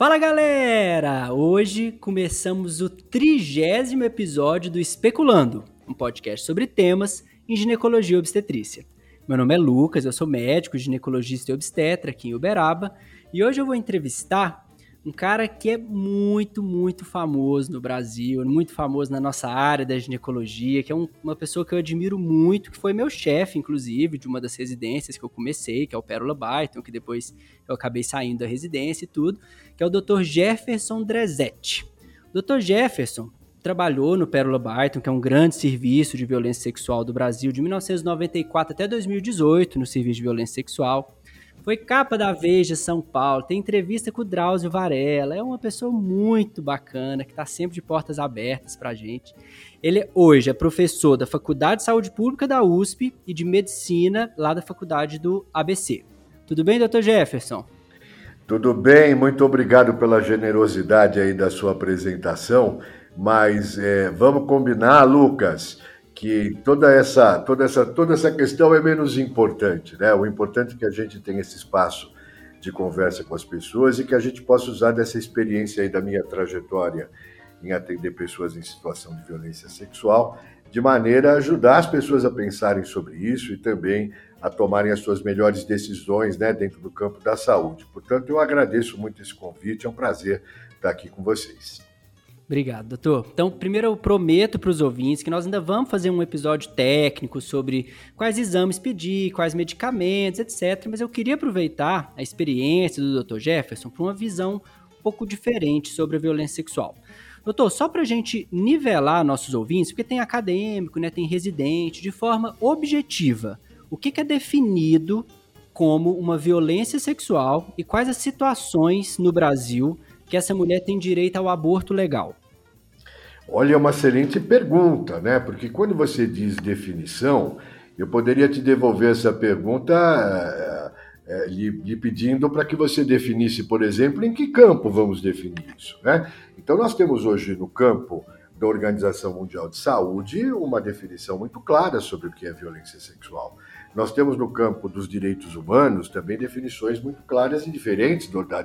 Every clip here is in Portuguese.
Fala galera! Hoje começamos o trigésimo episódio do Especulando, um podcast sobre temas em ginecologia e obstetrícia. Meu nome é Lucas, eu sou médico, ginecologista e obstetra aqui em Uberaba e hoje eu vou entrevistar um cara que é muito, muito famoso no Brasil, muito famoso na nossa área da ginecologia, que é um, uma pessoa que eu admiro muito, que foi meu chefe, inclusive, de uma das residências que eu comecei, que é o Pérola Byton, que depois eu acabei saindo da residência e tudo, que é o Dr. Jefferson Drezetti. O Dr. Jefferson trabalhou no Pérola Byton, que é um grande serviço de violência sexual do Brasil, de 1994 até 2018, no serviço de violência sexual. Foi capa da Veja São Paulo, tem entrevista com o Drauzio Varela. É uma pessoa muito bacana, que está sempre de portas abertas para a gente. Ele hoje é professor da Faculdade de Saúde Pública da USP e de Medicina lá da Faculdade do ABC. Tudo bem, doutor Jefferson? Tudo bem, muito obrigado pela generosidade aí da sua apresentação. Mas é, vamos combinar, Lucas, que toda essa, toda, essa, toda essa questão é menos importante. Né? O importante é que a gente tenha esse espaço de conversa com as pessoas e que a gente possa usar dessa experiência aí da minha trajetória em atender pessoas em situação de violência sexual, de maneira a ajudar as pessoas a pensarem sobre isso e também a tomarem as suas melhores decisões né, dentro do campo da saúde. Portanto, eu agradeço muito esse convite, é um prazer estar aqui com vocês. Obrigado, doutor. Então, primeiro eu prometo para os ouvintes que nós ainda vamos fazer um episódio técnico sobre quais exames pedir, quais medicamentos, etc. Mas eu queria aproveitar a experiência do doutor Jefferson para uma visão um pouco diferente sobre a violência sexual. Doutor, só para a gente nivelar nossos ouvintes, porque tem acadêmico, né, tem residente, de forma objetiva, o que, que é definido como uma violência sexual e quais as situações no Brasil que essa mulher tem direito ao aborto legal? Olha, é uma excelente pergunta, né? Porque quando você diz definição, eu poderia te devolver essa pergunta é, lhe, lhe, pedindo para que você definisse, por exemplo, em que campo vamos definir isso, né? Então, nós temos hoje no campo da Organização Mundial de Saúde uma definição muito clara sobre o que é violência sexual. Nós temos no campo dos direitos humanos também definições muito claras e diferentes do, da,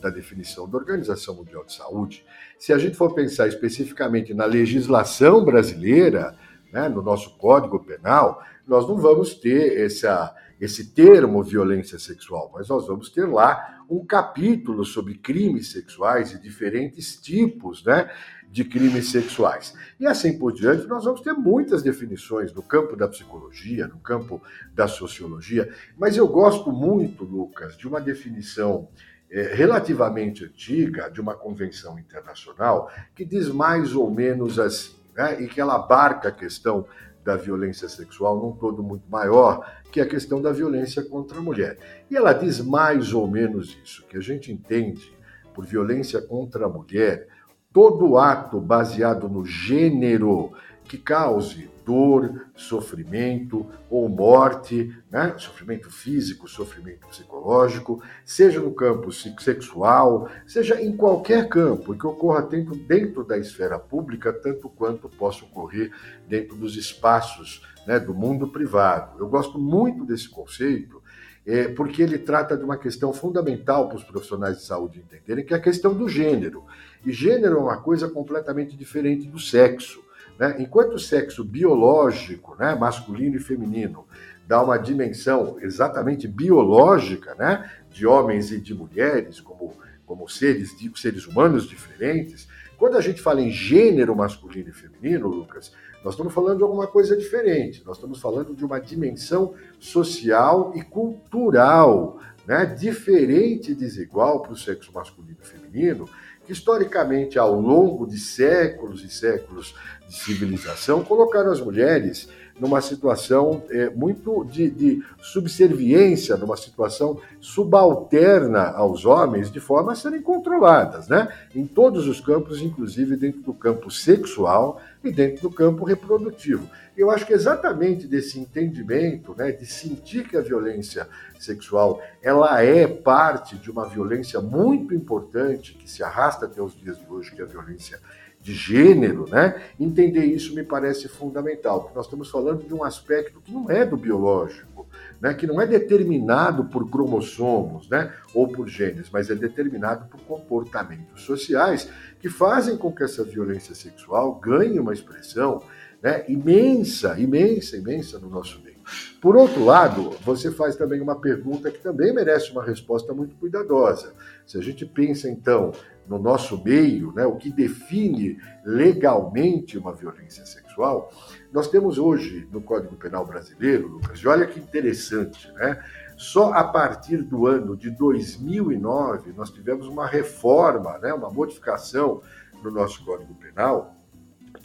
da definição da Organização Mundial de Saúde. Se a gente for pensar especificamente na legislação brasileira, né, no nosso Código Penal, nós não vamos ter essa, esse termo violência sexual, mas nós vamos ter lá um capítulo sobre crimes sexuais e diferentes tipos, né? De crimes sexuais. E assim por diante, nós vamos ter muitas definições no campo da psicologia, no campo da sociologia, mas eu gosto muito, Lucas, de uma definição é, relativamente antiga, de uma convenção internacional, que diz mais ou menos assim, né, e que ela abarca a questão da violência sexual num todo muito maior, que a questão da violência contra a mulher. E ela diz mais ou menos isso, que a gente entende por violência contra a mulher todo ato baseado no gênero que cause dor, sofrimento ou morte, né? sofrimento físico, sofrimento psicológico, seja no campo sexual, seja em qualquer campo, que ocorra dentro, dentro da esfera pública, tanto quanto possa ocorrer dentro dos espaços né, do mundo privado. Eu gosto muito desse conceito, é, porque ele trata de uma questão fundamental para os profissionais de saúde entenderem, que é a questão do gênero. E gênero é uma coisa completamente diferente do sexo. Né? Enquanto o sexo biológico, né, masculino e feminino, dá uma dimensão exatamente biológica né, de homens e de mulheres, como, como seres, seres humanos diferentes, quando a gente fala em gênero masculino e feminino, Lucas, nós estamos falando de alguma coisa diferente. Nós estamos falando de uma dimensão social e cultural, né, diferente e desigual para o sexo masculino e feminino, que historicamente, ao longo de séculos e séculos de civilização, colocaram as mulheres numa situação é, muito de, de, subserviência, numa situação subalterna aos homens, de forma a serem controladas, né? Em todos os campos, inclusive dentro do campo sexual e dentro do campo reprodutivo. Eu acho que exatamente desse entendimento, né, de sentir que a violência sexual ela é parte de uma violência muito importante que se arrasta até os dias de hoje, que é a violência de gênero, né? Entender isso me parece fundamental, porque nós estamos falando de um aspecto que não é do biológico, né? Que não é determinado por cromossomos, né? Ou por genes, mas é determinado por comportamentos sociais que fazem com que essa violência sexual ganhe uma expressão né, imensa, imensa, imensa no nosso meio. Por outro lado, você faz também uma pergunta que também merece uma resposta muito cuidadosa. Se a gente pensa, então, no nosso meio, né, o que define legalmente uma violência sexual, nós temos hoje no Código Penal Brasileiro, Lucas, e olha que interessante, né? Só a partir do ano de 2009 nós tivemos uma reforma, né, uma modificação no nosso Código Penal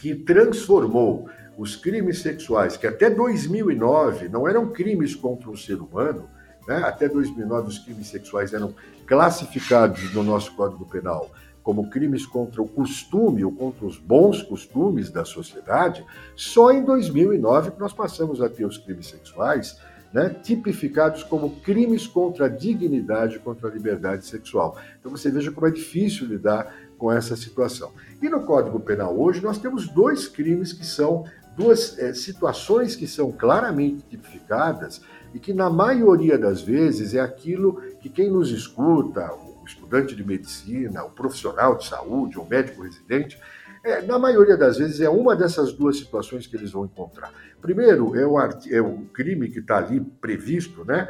que transformou os crimes sexuais, que até 2009 não eram crimes contra o ser humano, né? até 2009 os crimes sexuais eram classificados no nosso Código Penal como crimes contra o costume ou contra os bons costumes da sociedade, só em 2009 que nós passamos a ter os crimes sexuais né, tipificados como crimes contra a dignidade, contra a liberdade sexual. Então você veja como é difícil lidar com essa situação. E no Código Penal hoje nós temos dois crimes que são duas é, situações que são claramente tipificadas e que na maioria das vezes é aquilo que quem nos escuta, o estudante de medicina, o profissional de saúde, o médico residente, é, na maioria das vezes é uma dessas duas situações que eles vão encontrar. Primeiro, é o, é o crime que está ali previsto né,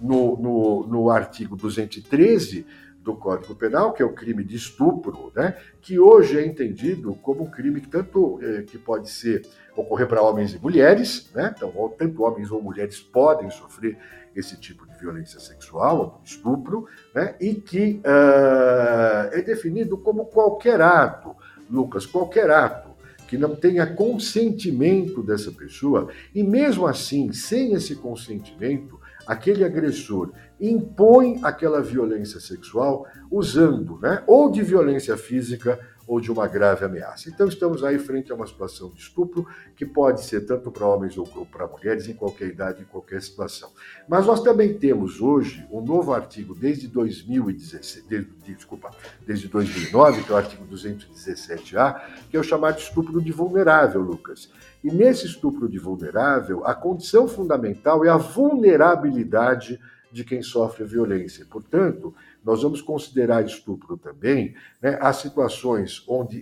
no, no, no artigo 213 do Código Penal, que é o crime de estupro, né, que hoje é entendido como um crime que tanto é, que pode ser ocorrer para homens e mulheres, né, então tanto homens ou mulheres podem sofrer esse tipo de violência sexual, estupro, né, e que uh, é definido como qualquer ato, Lucas, qualquer ato que não tenha consentimento dessa pessoa, e mesmo assim, sem esse consentimento, aquele agressor impõe aquela violência sexual usando, né, ou de violência física ou de uma grave ameaça. Então estamos aí frente a uma situação de estupro que pode ser tanto para homens ou para mulheres em qualquer idade, em qualquer situação. Mas nós também temos hoje um novo artigo desde 2016, desde, desculpa, desde 2009, que é o artigo 217A, que é o chamado estupro de vulnerável, Lucas. E nesse estupro de vulnerável, a condição fundamental é a vulnerabilidade de quem sofre violência. Portanto, nós vamos considerar estupro também né, as situações onde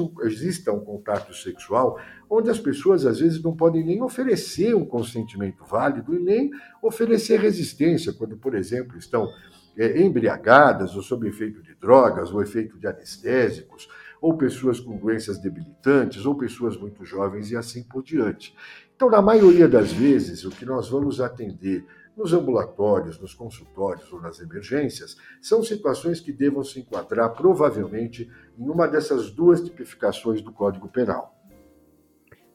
um, exista um contato sexual, onde as pessoas às vezes não podem nem oferecer um consentimento válido e nem oferecer resistência, quando, por exemplo, estão é, embriagadas ou sob efeito de drogas ou efeito de anestésicos, ou pessoas com doenças debilitantes, ou pessoas muito jovens e assim por diante. Então, na maioria das vezes, o que nós vamos atender nos ambulatórios, nos consultórios ou nas emergências, são situações que devam se enquadrar provavelmente em uma dessas duas tipificações do Código Penal.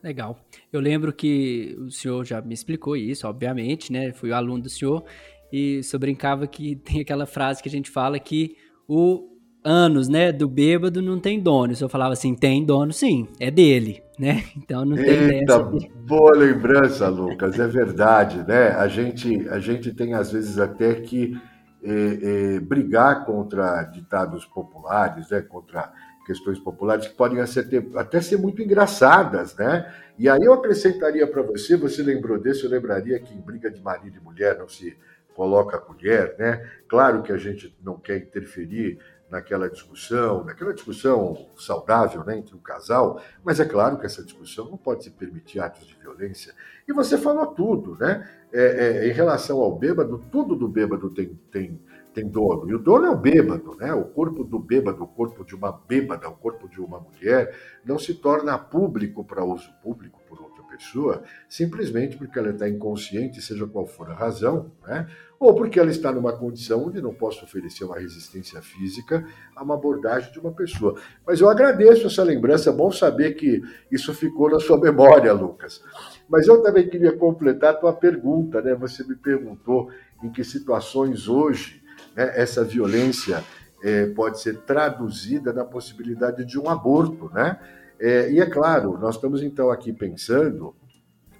Legal. Eu lembro que o senhor já me explicou isso, obviamente, né? Fui aluno do senhor e senhor brincava que tem aquela frase que a gente fala que o anos, né, do bêbado não tem dono. O senhor falava assim, tem dono sim, é dele, né? Então não tem Eita, dessa. Boa lembrança, Lucas, é verdade, né? A gente, a gente tem às vezes até que é, é, brigar contra ditados populares, né? Contra questões populares que podem até ser muito engraçadas, né? E aí eu acrescentaria para você, você lembrou desse, eu lembraria que em briga de marido e mulher não se coloca a colher, né? Claro que a gente não quer interferir naquela discussão, naquela discussão saudável né, entre um casal, mas é claro que essa discussão não pode se permitir atos de violência. E você falou tudo, né? É, é, em relação ao bêbado, tudo do bêbado tem, tem, tem dono. E o dono é o bêbado, né? O corpo do bêbado, o corpo de uma bêbada, o corpo de uma mulher, não se torna público para uso público por outra pessoa, simplesmente porque ela está inconsciente, seja qual for a razão, né? Ou porque ela está numa condição onde não posso oferecer uma resistência física a uma abordagem de uma pessoa. Mas eu agradeço essa lembrança, é bom saber que isso ficou na sua memória, Lucas. Mas eu também queria completar a tua pergunta, né? Você me perguntou em que situações hoje né, essa violência é, pode ser traduzida na possibilidade de um aborto, né? É, e é claro, nós estamos então aqui pensando,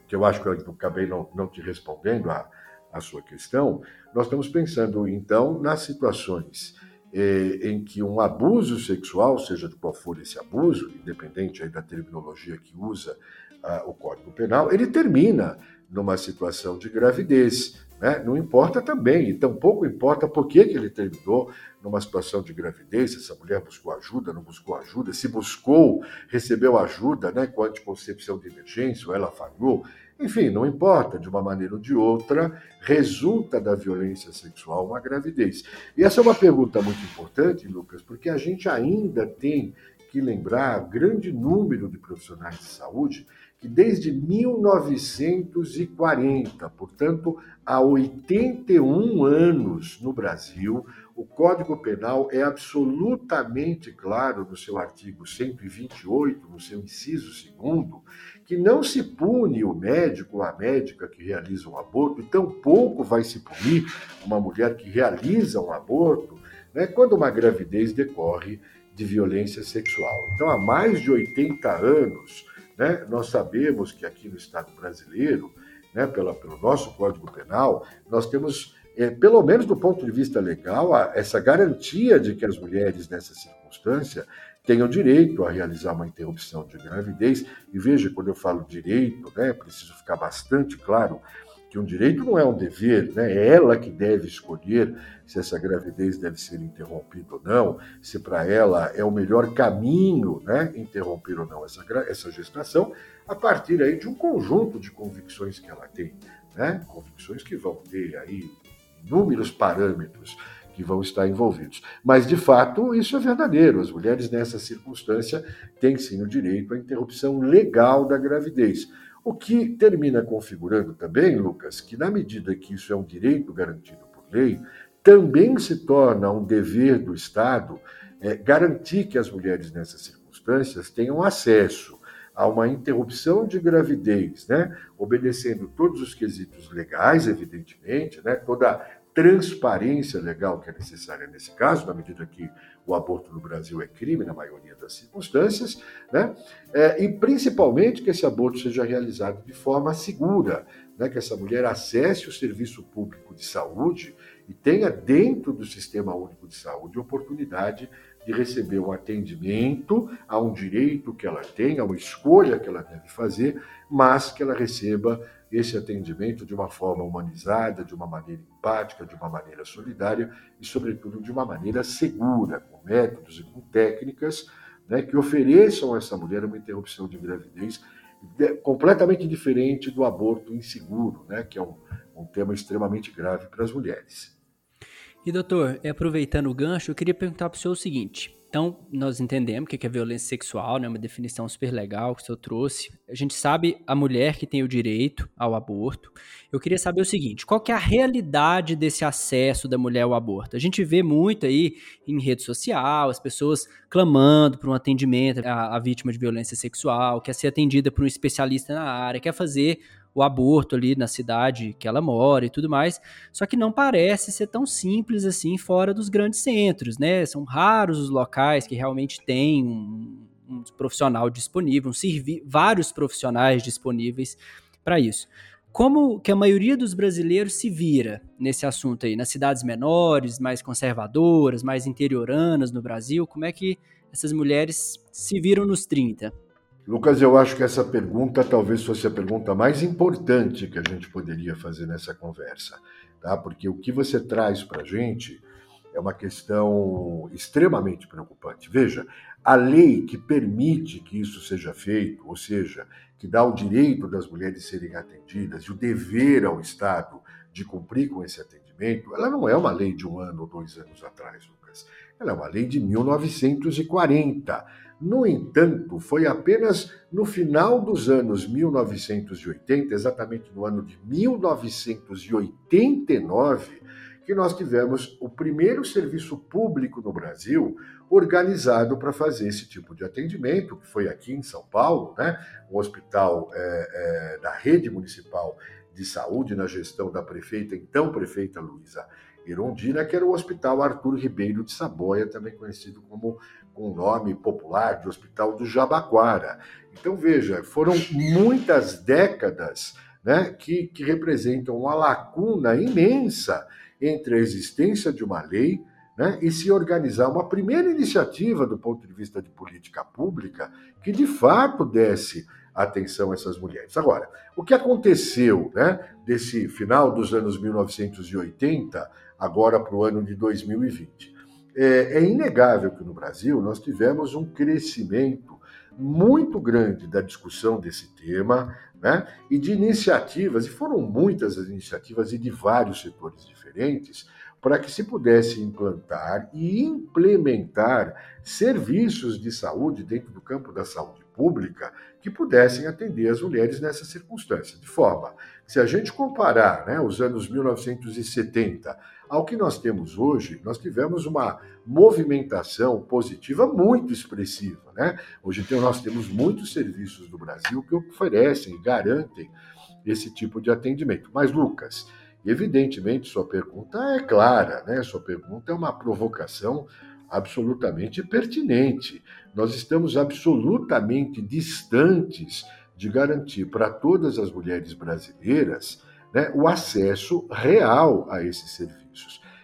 que eu acho que eu acabei não, não te respondendo a, a sua questão, nós estamos pensando então nas situações eh, em que um abuso sexual, seja de qual for esse abuso, independente aí da terminologia que usa ah, o Código Penal, ele termina numa situação de gravidez. Né? Não importa também, e tampouco importa por que, que ele terminou numa situação de gravidez, se essa mulher buscou ajuda, não buscou ajuda, se buscou, recebeu ajuda né, com anticoncepção de emergência, ou ela falhou. Enfim, não importa, de uma maneira ou de outra, resulta da violência sexual uma gravidez. E essa é uma pergunta muito importante, Lucas, porque a gente ainda tem que lembrar grande número de profissionais de saúde que desde 1940, portanto, há 81 anos no Brasil, o Código Penal é absolutamente claro no seu artigo 128, no seu inciso segundo, que não se pune o médico ou a médica que realiza um aborto, e tampouco vai se punir uma mulher que realiza um aborto, né, quando uma gravidez decorre de violência sexual. Então, há mais de 80 anos, né? Nós sabemos que aqui no Estado brasileiro, né, pela, pelo nosso Código Penal, nós temos, é, pelo menos do ponto de vista legal, essa garantia de que as mulheres, nessa circunstância, tenham direito a realizar uma interrupção de gravidez. E veja, quando eu falo direito, né, preciso ficar bastante claro que um direito não é um dever, né? é ela que deve escolher se essa gravidez deve ser interrompida ou não, se para ela é o melhor caminho né? interromper ou não essa, essa gestação, a partir aí de um conjunto de convicções que ela tem, né? convicções que vão ter aí inúmeros parâmetros que vão estar envolvidos. Mas, de fato, isso é verdadeiro. As mulheres, nessa circunstância, têm sim o direito à interrupção legal da gravidez. O que termina configurando também, Lucas, que na medida que isso é um direito garantido por lei, também se torna um dever do Estado é, garantir que as mulheres nessas circunstâncias tenham acesso a uma interrupção de gravidez, né, obedecendo todos os quesitos legais, evidentemente, né, toda transparência legal que é necessária nesse caso, na medida que o aborto no Brasil é crime na maioria das circunstâncias, né? É, e principalmente que esse aborto seja realizado de forma segura, né? que essa mulher acesse o serviço público de saúde e tenha dentro do Sistema Único de Saúde oportunidade de receber um atendimento a um direito que ela tem, a uma escolha que ela deve fazer, mas que ela receba esse atendimento de uma forma humanizada, de uma maneira empática, de uma maneira solidária e, sobretudo, de uma maneira segura, com métodos e com técnicas né, que ofereçam a essa mulher uma interrupção de gravidez completamente diferente do aborto inseguro, né, que é um, um tema extremamente grave para as mulheres. E doutor, aproveitando o gancho, eu queria perguntar para o senhor o seguinte: então, nós entendemos o que é violência sexual, né? Uma definição super legal que o senhor trouxe. A gente sabe a mulher que tem o direito ao aborto. Eu queria saber o seguinte: qual que é a realidade desse acesso da mulher ao aborto? A gente vê muito aí em rede social as pessoas clamando por um atendimento à, à vítima de violência sexual, quer ser atendida por um especialista na área, quer fazer o aborto ali na cidade que ela mora e tudo mais. Só que não parece ser tão simples assim fora dos grandes centros, né? São raros os locais que realmente têm um, um profissional disponível, um vários profissionais disponíveis para isso. Como que a maioria dos brasileiros se vira nesse assunto aí? Nas cidades menores, mais conservadoras, mais interioranas no Brasil, como é que essas mulheres se viram nos 30? Lucas, eu acho que essa pergunta talvez fosse a pergunta mais importante que a gente poderia fazer nessa conversa, tá? Porque o que você traz para a gente é uma questão extremamente preocupante. Veja, a lei que permite que isso seja feito, ou seja, que dá o direito das mulheres serem atendidas e o dever ao Estado de cumprir com esse atendimento, ela não é uma lei de um ano ou dois anos atrás, Lucas. Ela é uma lei de 1940 no entanto, foi apenas no final dos anos 1980, exatamente no ano de 1989, que nós tivemos o primeiro serviço público no Brasil organizado para fazer esse tipo de atendimento, que foi aqui em São Paulo, né? um hospital é, é, da rede municipal de saúde na gestão da prefeita, então prefeita Luísa Irondina, que era o Hospital Arthur Ribeiro de Saboia, também conhecido como com o nome popular de Hospital do Jabaquara. Então, veja, foram muitas décadas né, que, que representam uma lacuna imensa entre a existência de uma lei né, e se organizar uma primeira iniciativa do ponto de vista de política pública que de fato desse atenção a essas mulheres. Agora, o que aconteceu né, desse final dos anos 1980 agora para o ano de 2020? É, é inegável que no Brasil nós tivemos um crescimento muito grande da discussão desse tema né, e de iniciativas, e foram muitas as iniciativas e de vários setores diferentes, para que se pudesse implantar e implementar serviços de saúde dentro do campo da saúde pública que pudessem atender as mulheres nessa circunstância. De forma se a gente comparar né, os anos 1970 ao que nós temos hoje, nós tivemos uma movimentação positiva muito expressiva. Né? Hoje nós temos muitos serviços do Brasil que oferecem garantem esse tipo de atendimento. Mas, Lucas, Evidentemente, sua pergunta é clara, né? Sua pergunta é uma provocação absolutamente pertinente. Nós estamos absolutamente distantes de garantir para todas as mulheres brasileiras né, o acesso real a esses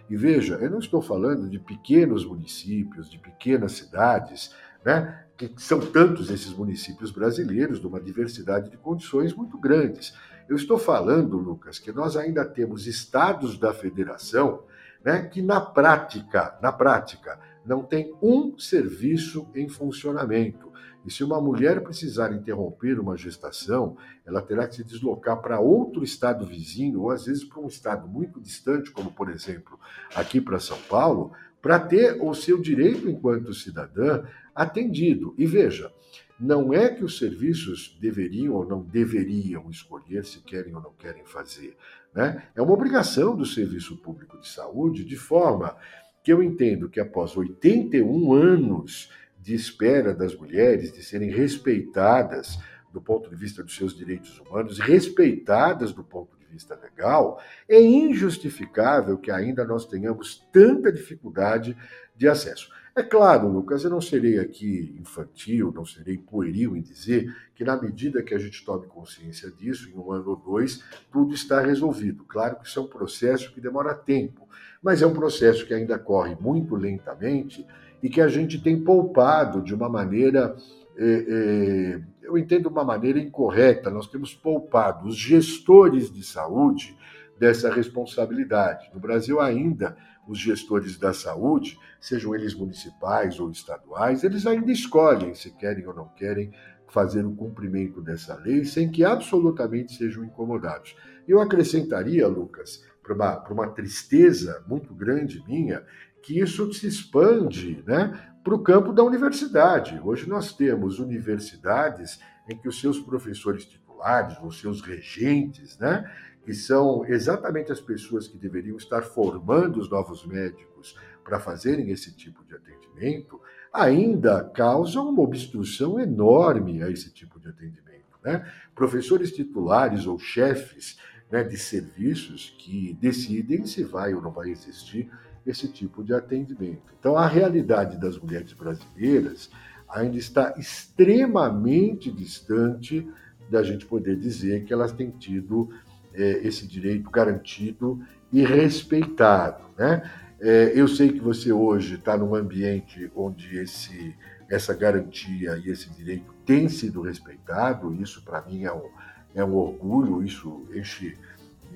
E veja, eu não estou falando de pequenos municípios, de pequenas cidades, né, que são tantos esses municípios brasileiros, de uma diversidade de condições muito grandes. Eu estou falando, Lucas, que nós ainda temos estados da federação né, que na prática, na prática, não tem um serviço em funcionamento. E se uma mulher precisar interromper uma gestação, ela terá que se deslocar para outro estado vizinho, ou às vezes para um estado muito distante, como por exemplo aqui para São Paulo, para ter o seu direito enquanto cidadã atendido. E veja, não é que os serviços deveriam ou não deveriam escolher se querem ou não querem fazer. Né? É uma obrigação do Serviço Público de Saúde, de forma que eu entendo que após 81 anos de espera das mulheres de serem respeitadas do ponto de vista dos seus direitos humanos, respeitadas do ponto de vista legal, é injustificável que ainda nós tenhamos tanta dificuldade de acesso. É claro, Lucas, eu não serei aqui infantil, não serei pueril em dizer que, na medida que a gente tome consciência disso, em um ano ou dois, tudo está resolvido. Claro que isso é um processo que demora tempo, mas é um processo que ainda corre muito lentamente e que a gente tem poupado de uma maneira, é, é, eu entendo uma maneira incorreta, nós temos poupado os gestores de saúde dessa responsabilidade. No Brasil, ainda os gestores da saúde, sejam eles municipais ou estaduais, eles ainda escolhem se querem ou não querem fazer o cumprimento dessa lei sem que absolutamente sejam incomodados. Eu acrescentaria, Lucas, para uma, uma tristeza muito grande minha, que isso se expande né, para o campo da universidade. Hoje nós temos universidades em que os seus professores titulares, os seus regentes, né, que são exatamente as pessoas que deveriam estar formando os novos médicos para fazerem esse tipo de atendimento, ainda causam uma obstrução enorme a esse tipo de atendimento. Né? Professores titulares ou chefes né, de serviços que decidem se vai ou não vai existir esse tipo de atendimento. Então, a realidade das mulheres brasileiras ainda está extremamente distante da gente poder dizer que elas têm tido é, esse direito garantido e respeitado. Né? É, eu sei que você hoje está num ambiente onde esse, essa garantia e esse direito tem sido respeitado, isso para mim é um, é um orgulho, isso enche,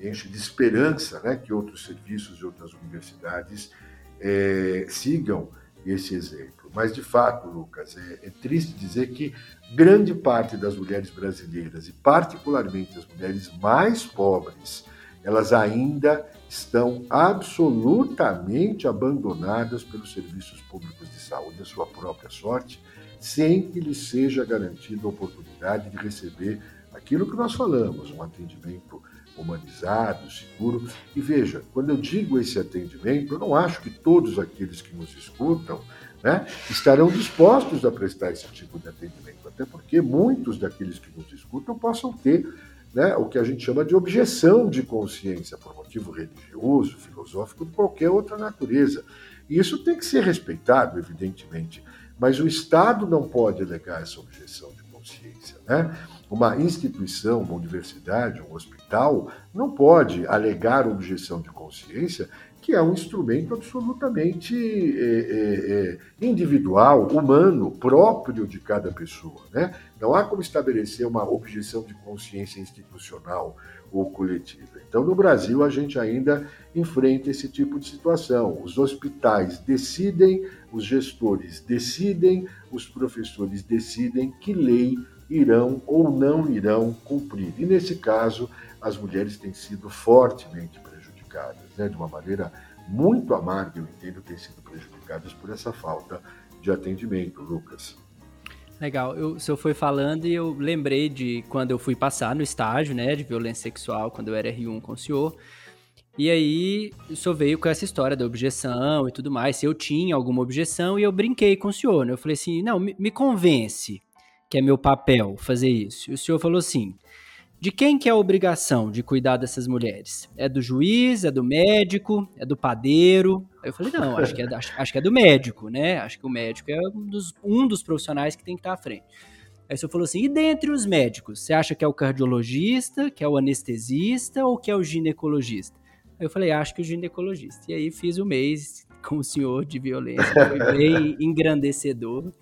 enche de esperança né, que outros serviços e outras universidades é, sigam esse exemplo. Mas, de fato, Lucas, é, é, triste dizer que grande parte das mulheres brasileiras, e particularmente as mulheres mais pobres, elas ainda estão absolutamente abandonadas pelos serviços públicos de saúde, a sua própria sorte, sem que lhes seja garantida a oportunidade de receber aquilo que nós falamos, um atendimento humanizado, seguro. E veja, quando eu digo esse atendimento, eu não acho que todos aqueles que nos escutam né, estarão dispostos a prestar esse tipo de atendimento, até porque muitos daqueles que nos escutam possam ter né, o que a gente chama de objeção de consciência por motivo religioso, filosófico, de qualquer outra natureza. E isso tem que ser respeitado, evidentemente, mas o Estado não pode alegar essa objeção de consciência. Né? Uma instituição, uma universidade, um hospital, não pode alegar objeção de consciência que é um instrumento absolutamente é, é, individual, humano, próprio de cada pessoa. Né? Não há como estabelecer uma objeção de consciência institucional ou coletiva. Então, no Brasil, a gente ainda enfrenta esse tipo de situação. Os hospitais decidem, os gestores decidem, os professores decidem que lei irão ou não irão cumprir. E, nesse caso, as mulheres têm sido fortemente prejudicadas, né? de uma maneira muito amarga, eu entendo, têm sido prejudicadas por essa falta de atendimento, Lucas. Legal, eu, o senhor foi falando e eu lembrei de quando eu fui passar no estágio, né, de violência sexual, quando eu era R1 com o senhor. E aí, o senhor veio com essa história da objeção e tudo mais, se eu tinha alguma objeção, e eu brinquei com o senhor, né? Eu falei assim, não, me, me convence que é meu papel fazer isso. E o senhor falou assim, de quem que é a obrigação de cuidar dessas mulheres? É do juiz, é do médico, é do padeiro? Aí eu falei, não, acho que é, acho, acho que é do médico, né? Acho que o médico é um dos, um dos profissionais que tem que estar à frente. Aí o senhor falou assim, e dentre os médicos, você acha que é o cardiologista, que é o anestesista ou que é o ginecologista? Aí eu falei, acho que o ginecologista. E aí fiz o um mês com o senhor de violência, foi bem engrandecedor.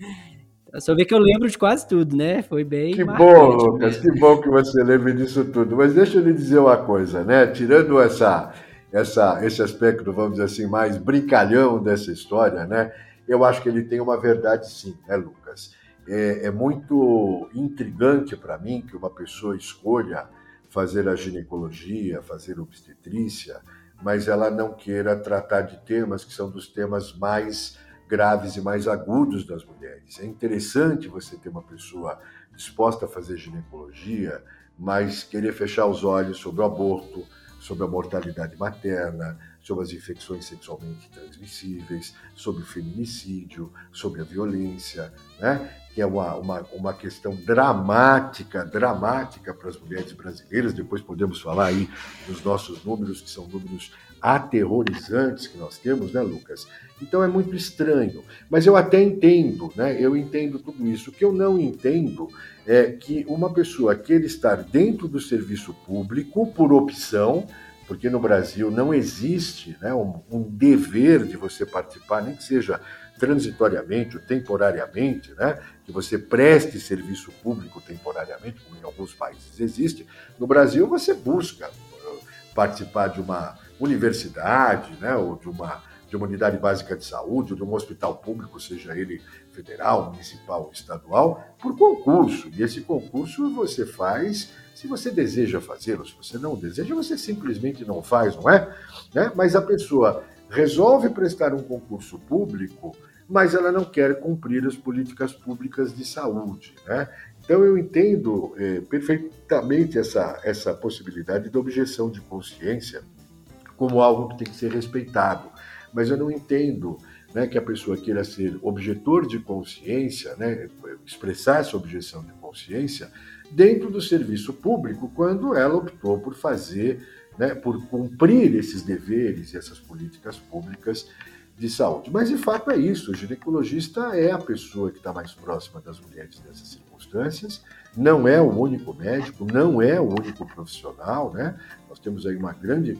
Só ver que eu lembro de quase tudo, né? Foi bem. Que bom, Lucas, mesmo. que bom que você lembra disso tudo. Mas deixa eu lhe dizer uma coisa, né? Tirando essa, essa, esse aspecto, vamos dizer assim, mais brincalhão dessa história, né? Eu acho que ele tem uma verdade sim, né, Lucas? É, é muito intrigante para mim que uma pessoa escolha fazer a ginecologia, fazer obstetrícia, mas ela não queira tratar de temas que são dos temas mais graves e mais agudos das mulheres. É interessante você ter uma pessoa disposta a fazer ginecologia, mas querer fechar os olhos sobre o aborto, sobre a mortalidade materna, sobre as infecções sexualmente transmissíveis, sobre o feminicídio, sobre a violência, né? que é uma, uma, uma questão dramática, dramática para as mulheres brasileiras. Depois podemos falar aí dos nossos números, que são números aterrorizantes que nós temos, né, Lucas? Então é muito estranho. Mas eu até entendo, né? Eu entendo tudo isso. O que eu não entendo é que uma pessoa queira estar dentro do serviço público por opção, porque no Brasil não existe né, um, um dever de você participar, nem que seja transitoriamente ou temporariamente, né, que você preste serviço público temporariamente, como em alguns países existe. No Brasil, você busca uh, participar de uma universidade, né, ou de uma, de uma unidade básica de saúde, ou de um hospital público, seja ele federal, municipal estadual, por concurso. E esse concurso você faz se você deseja fazê-lo, se você não deseja, você simplesmente não faz, não é? Né? Mas a pessoa resolve prestar um concurso público, mas ela não quer cumprir as políticas públicas de saúde, né? Então eu entendo é, perfeitamente essa, essa possibilidade da objeção de consciência como algo que tem que ser respeitado. Mas eu não entendo né, que a pessoa queira ser objetor de consciência, né, expressar essa objeção de consciência dentro do serviço público, quando ela optou por fazer, né, por cumprir esses deveres e essas políticas públicas de saúde. Mas de fato é isso, o ginecologista é a pessoa que está mais próxima das mulheres nessas circunstâncias, não é o único médico, não é o único profissional, né? Nós temos aí uma grande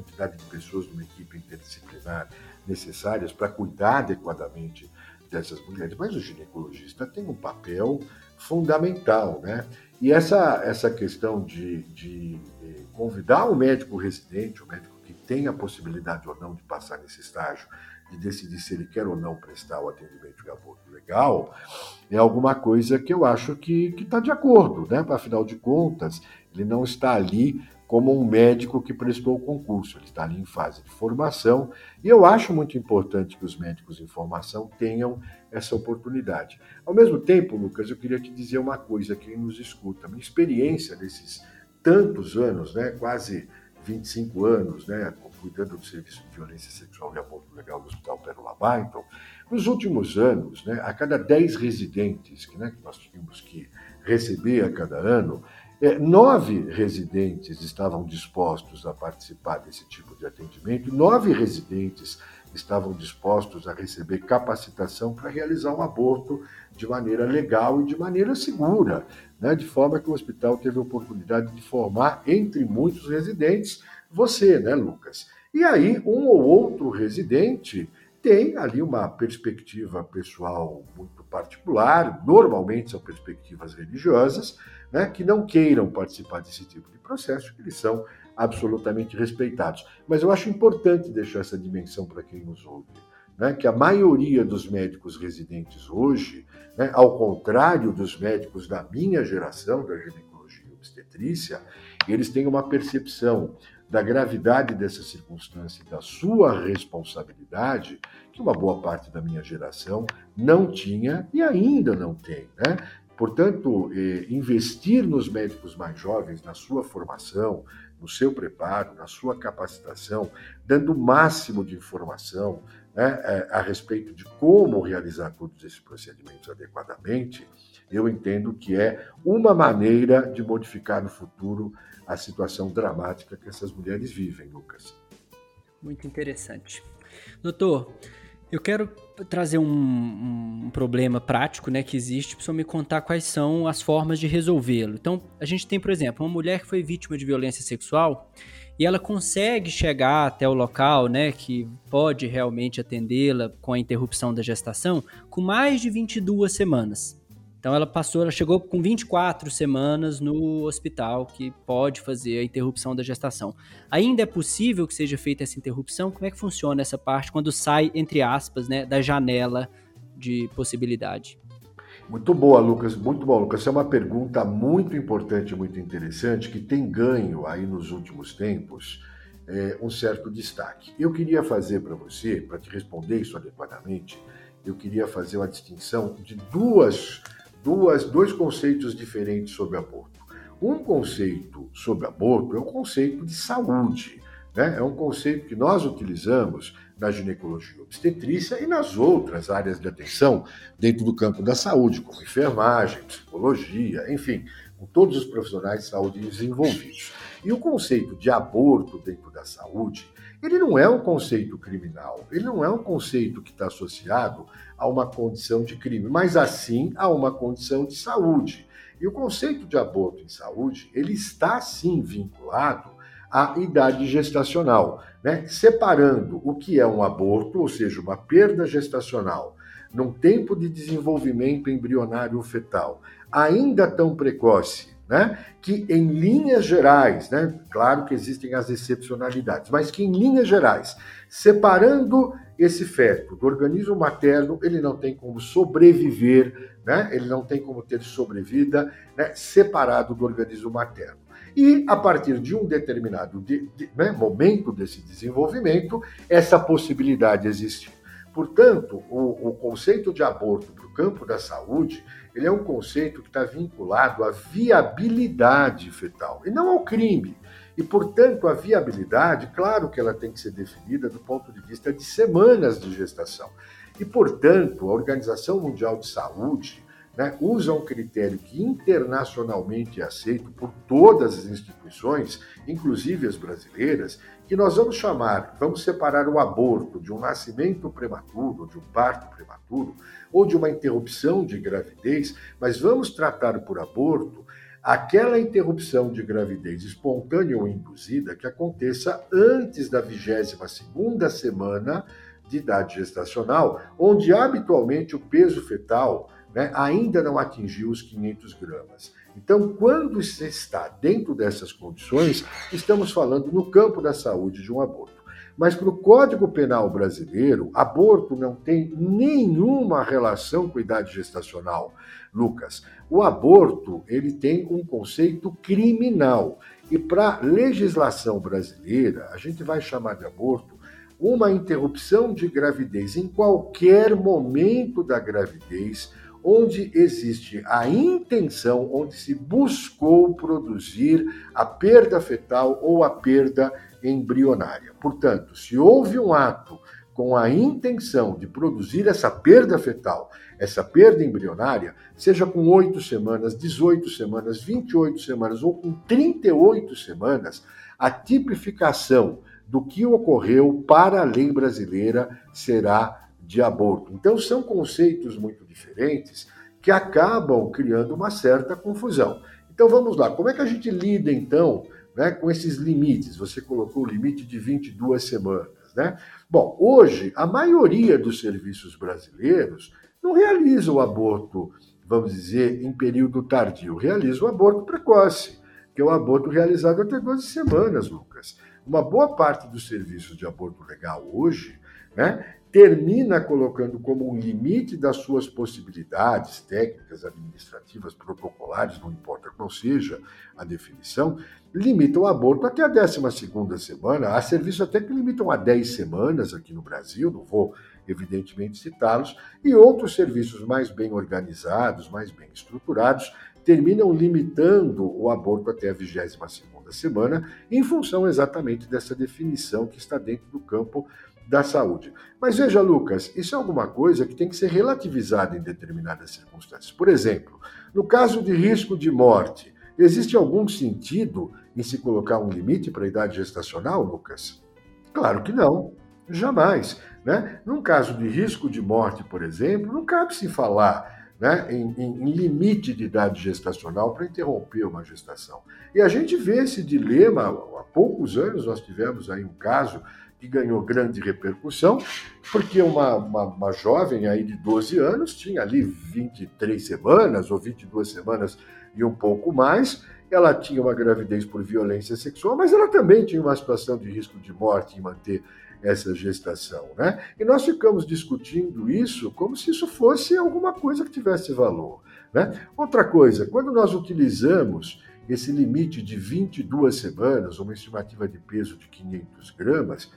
quantidade de pessoas numa equipe interdisciplinar necessárias para cuidar adequadamente dessas mulheres, mas o ginecologista tem um papel fundamental, né? E essa, essa questão de, de eh, convidar o médico residente, o médico que tem a possibilidade ou não de passar nesse estágio, de decidir se ele quer ou não prestar o atendimento de aborto legal, é alguma coisa que eu acho que está de acordo, né? Afinal de contas, ele não está ali como um médico que prestou o concurso. Ele está ali em fase de formação e eu acho muito importante que os médicos em formação tenham essa oportunidade. Ao mesmo tempo, Lucas, eu queria te dizer uma coisa, quem nos escuta. Minha experiência desses tantos anos, né, quase 25 anos, né, cuidando do serviço de violência sexual e aborto legal do Hospital Pérola Byington, nos últimos anos, né, a cada 10 residentes que, né, que nós tínhamos que receber a cada ano, é, nove residentes estavam dispostos a participar desse tipo de atendimento, nove residentes estavam dispostos a receber capacitação para realizar um aborto de maneira legal e de maneira segura, né? de forma que o hospital teve a oportunidade de formar, entre muitos residentes, você, né, Lucas? E aí, um ou outro residente tem ali uma perspectiva pessoal muito particular, normalmente são perspectivas religiosas, né, que não queiram participar desse tipo de processo, que eles são absolutamente respeitados. Mas eu acho importante deixar essa dimensão para quem nos ouve. Né, que a maioria dos médicos residentes hoje, né, ao contrário dos médicos da minha geração, da ginecologia e obstetrícia, eles têm uma percepção da gravidade dessa circunstância e da sua responsabilidade, que uma boa parte da minha geração não tinha e ainda não tem. Né? Portanto, eh, investir nos médicos mais jovens, na sua formação, no seu preparo, na sua capacitação, dando o máximo de informação né, eh, a respeito de como realizar todos esses procedimentos adequadamente, eu entendo que é uma maneira de modificar no futuro a situação dramática que essas mulheres vivem, Lucas. Muito interessante. Doutor, eu quero trazer um, um, problema prático né, que existe para me contar quais são as formas de resolvê-lo. Então, a gente tem, por exemplo, uma mulher que foi vítima de violência sexual e ela consegue chegar até o local né, que pode realmente atendê-la com a interrupção da gestação com mais de 22 semanas. Então ela passou, ela chegou com 24 semanas no hospital que pode fazer a interrupção da gestação. Ainda é possível que seja feita essa interrupção? Como é que funciona essa parte quando sai, entre aspas, né, da janela de possibilidade? Muito boa, Lucas. Muito bom, Lucas. Essa é uma pergunta muito importante, muito interessante, que tem ganho aí nos últimos tempos é, um certo destaque. Eu queria fazer para você, para te responder isso adequadamente, eu queria fazer uma distinção de duas duas, dois conceitos diferentes sobre aborto. Um conceito sobre aborto é o um conceito de saúde. Né? É um conceito que nós utilizamos na ginecologia obstetrícia e nas outras áreas de atenção dentro do campo da saúde, como enfermagem, psicologia, enfim, com todos os profissionais de saúde desenvolvidos. E o conceito de aborto dentro da saúde, ele não é um conceito criminal, ele não é um conceito que está associado a uma condição de crime, mas assim a uma condição de saúde. E o conceito de aborto em saúde, ele está sim vinculado à idade gestacional, né? separando o que é um aborto, ou seja, uma perda gestacional, num tempo de desenvolvimento embrionário fetal ainda tão precoce, né? que em linhas gerais, né? claro que existem as excepcionalidades, mas que em linhas gerais, separando esse feto do organismo materno, ele não tem como sobreviver, né? ele não tem como ter sobrevida né? separado do organismo materno. E a partir de um determinado de, de, né? momento desse desenvolvimento, essa possibilidade existe. Portanto, o, o conceito de aborto para o campo da saúde ele é um conceito que está vinculado à viabilidade fetal e não ao crime. E, portanto, a viabilidade, claro que ela tem que ser definida do ponto de vista de semanas de gestação. E, portanto, a Organização Mundial de Saúde né, usa um critério que internacionalmente é aceito por todas as instituições, inclusive as brasileiras, que nós vamos chamar, vamos separar o aborto de um nascimento prematuro, de um parto prematuro, ou de uma interrupção de gravidez, mas vamos tratar por aborto aquela interrupção de gravidez espontânea ou induzida que aconteça antes da 22 segunda semana de idade gestacional, onde habitualmente o peso fetal né, ainda não atingiu os 500 gramas. Então, quando se está dentro dessas condições, estamos falando no campo da saúde de um aborto. Mas para o Código Penal brasileiro, aborto não tem nenhuma relação com idade gestacional, Lucas. O aborto ele tem um conceito criminal e para a legislação brasileira, a gente vai chamar de aborto uma interrupção de gravidez em qualquer momento da gravidez onde existe a intenção, onde se buscou produzir a perda fetal ou a perda embrionária. Portanto, se houve um ato com a intenção de produzir essa perda fetal, essa perda embrionária, seja com 8 semanas, 18 semanas, 28 semanas ou com 38 semanas, a tipificação do que ocorreu para a lei brasileira será de aborto. Então, são conceitos muito diferentes que acabam criando uma certa confusão. Então, vamos lá. Como é que a gente lida, então, né, com esses limites. Você colocou o limite de 22 semanas. Né? Bom, hoje, a maioria dos serviços brasileiros não realiza o aborto, vamos dizer, em período tardio, realiza o aborto precoce, que é o aborto realizado até 12 semanas, Lucas. Uma boa parte dos serviços de aborto legal hoje né, termina colocando como um limite das suas possibilidades técnicas, administrativas, protocolares, não importa qual seja a definição, limita o aborto até a 12 semana. Há serviços até que limitam a 10 semanas aqui no Brasil, não vou evidentemente citá-los, e outros serviços mais bem organizados, mais bem estruturados, terminam limitando o aborto até a 22 semana, em função exatamente dessa definição que está dentro do campo da saúde. Mas veja, Lucas, isso é alguma coisa que tem que ser relativizada em determinadas circunstâncias. Por exemplo, no caso de risco de morte, existe algum sentido em se colocar um limite para a idade gestacional, Lucas? Claro que não, jamais. Né? Num caso de risco de morte, por exemplo, não cabe se falar né, em, em, em, limite de idade gestacional para interromper uma gestação. E a gente vê esse dilema, há poucos anos nós tivemos aí um caso que ganhou grande repercussão, porque uma, uma, uma, jovem aí de 12 anos tinha ali 23 semanas ou 22 semanas e um pouco mais. Ela tinha uma gravidez por violência sexual, mas ela também tinha uma situação de risco de morte em manter essa gestação, né? E nós ficamos discutindo isso como se isso fosse alguma coisa que tivesse valor, né? Outra coisa, quando nós utilizamos esse limite de 22 semanas, uma estimativa de peso de 500 gramas,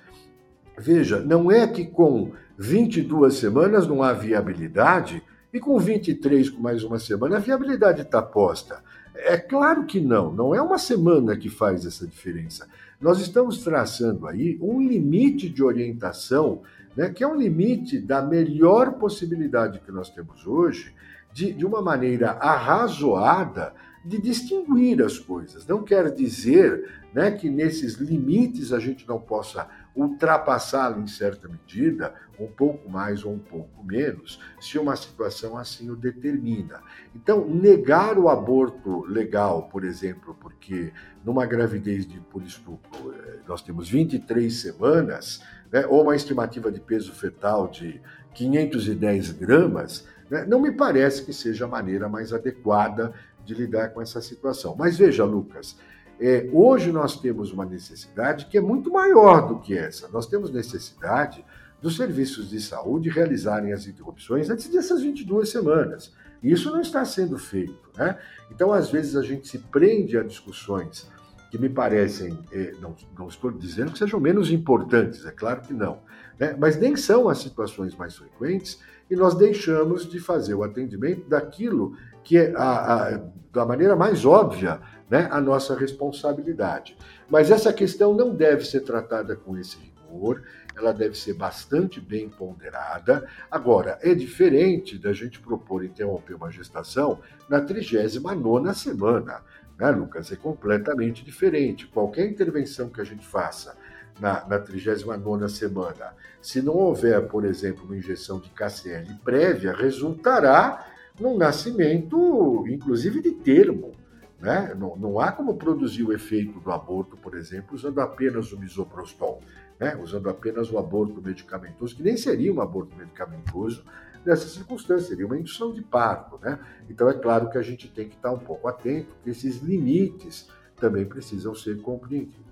Veja, não é que com 22 semanas não há viabilidade e com 23, com mais uma semana, a viabilidade está posta. É claro que não, não é uma semana que faz essa diferença. Nós estamos traçando aí um limite de orientação, né, que é um limite da melhor possibilidade que nós temos hoje, de, de uma maneira arrazoada de distinguir as coisas. Não quer dizer né, que nesses limites a gente não possa ultrapassá-lo em certa medida, um pouco mais ou um pouco menos, se uma situação assim o determina. Então, negar o aborto legal, por exemplo, porque numa gravidez de por estupro eh, nós temos 23 semanas, né, ou uma estimativa de peso fetal de 510 gramas, né, não me parece que seja a maneira mais adequada de lidar com essa situação. Mas veja, Lucas, é, hoje nós temos uma necessidade que é muito maior do que essa. Nós temos necessidade dos serviços de saúde realizarem as interrupções antes dessas 22 semanas. E isso não está sendo feito. Né? Então, às vezes, a gente se prende a discussões que me parecem, é, não, não, estou dizendo que sejam menos importantes, é claro que não, né? mas nem são as situações mais frequentes, e nós deixamos de fazer o atendimento daquilo que é a, a, da maneira mais óbvia né, a nossa responsabilidade. Mas essa questão não deve ser tratada com esse rigor, ela deve ser bastante bem ponderada. Agora, é diferente da gente propor interromper uma gestação na 39 semana, né, Lucas? É completamente diferente. Qualquer intervenção que a gente faça na, na 39 semana, se não houver, por exemplo, uma injeção de KCL prévia, resultará num nascimento, inclusive de termo. Né? Não, não há como produzir o efeito do aborto, por exemplo, usando apenas o misoprostol, né? usando apenas o aborto medicamentoso, que nem seria um aborto medicamentoso nessa circunstância, seria uma indução de parto. Né? Então é claro que a gente tem que estar um pouco atento, que esses limites também precisam ser compreendidos.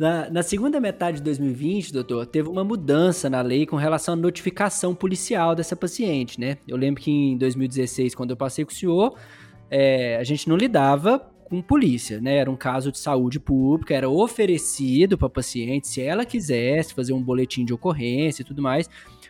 Na, na, segunda metade de 2020, doutor, teve uma mudança na lei com relação à notificação policial dessa paciente, né? Eu lembro que em 2016, quando eu passei com o senhor, é, a gente não lidava com polícia, né? Era um caso de saúde pública, era oferecido para paciente, se ela quisesse, fazer um boletim de ocorrência e tudo mais,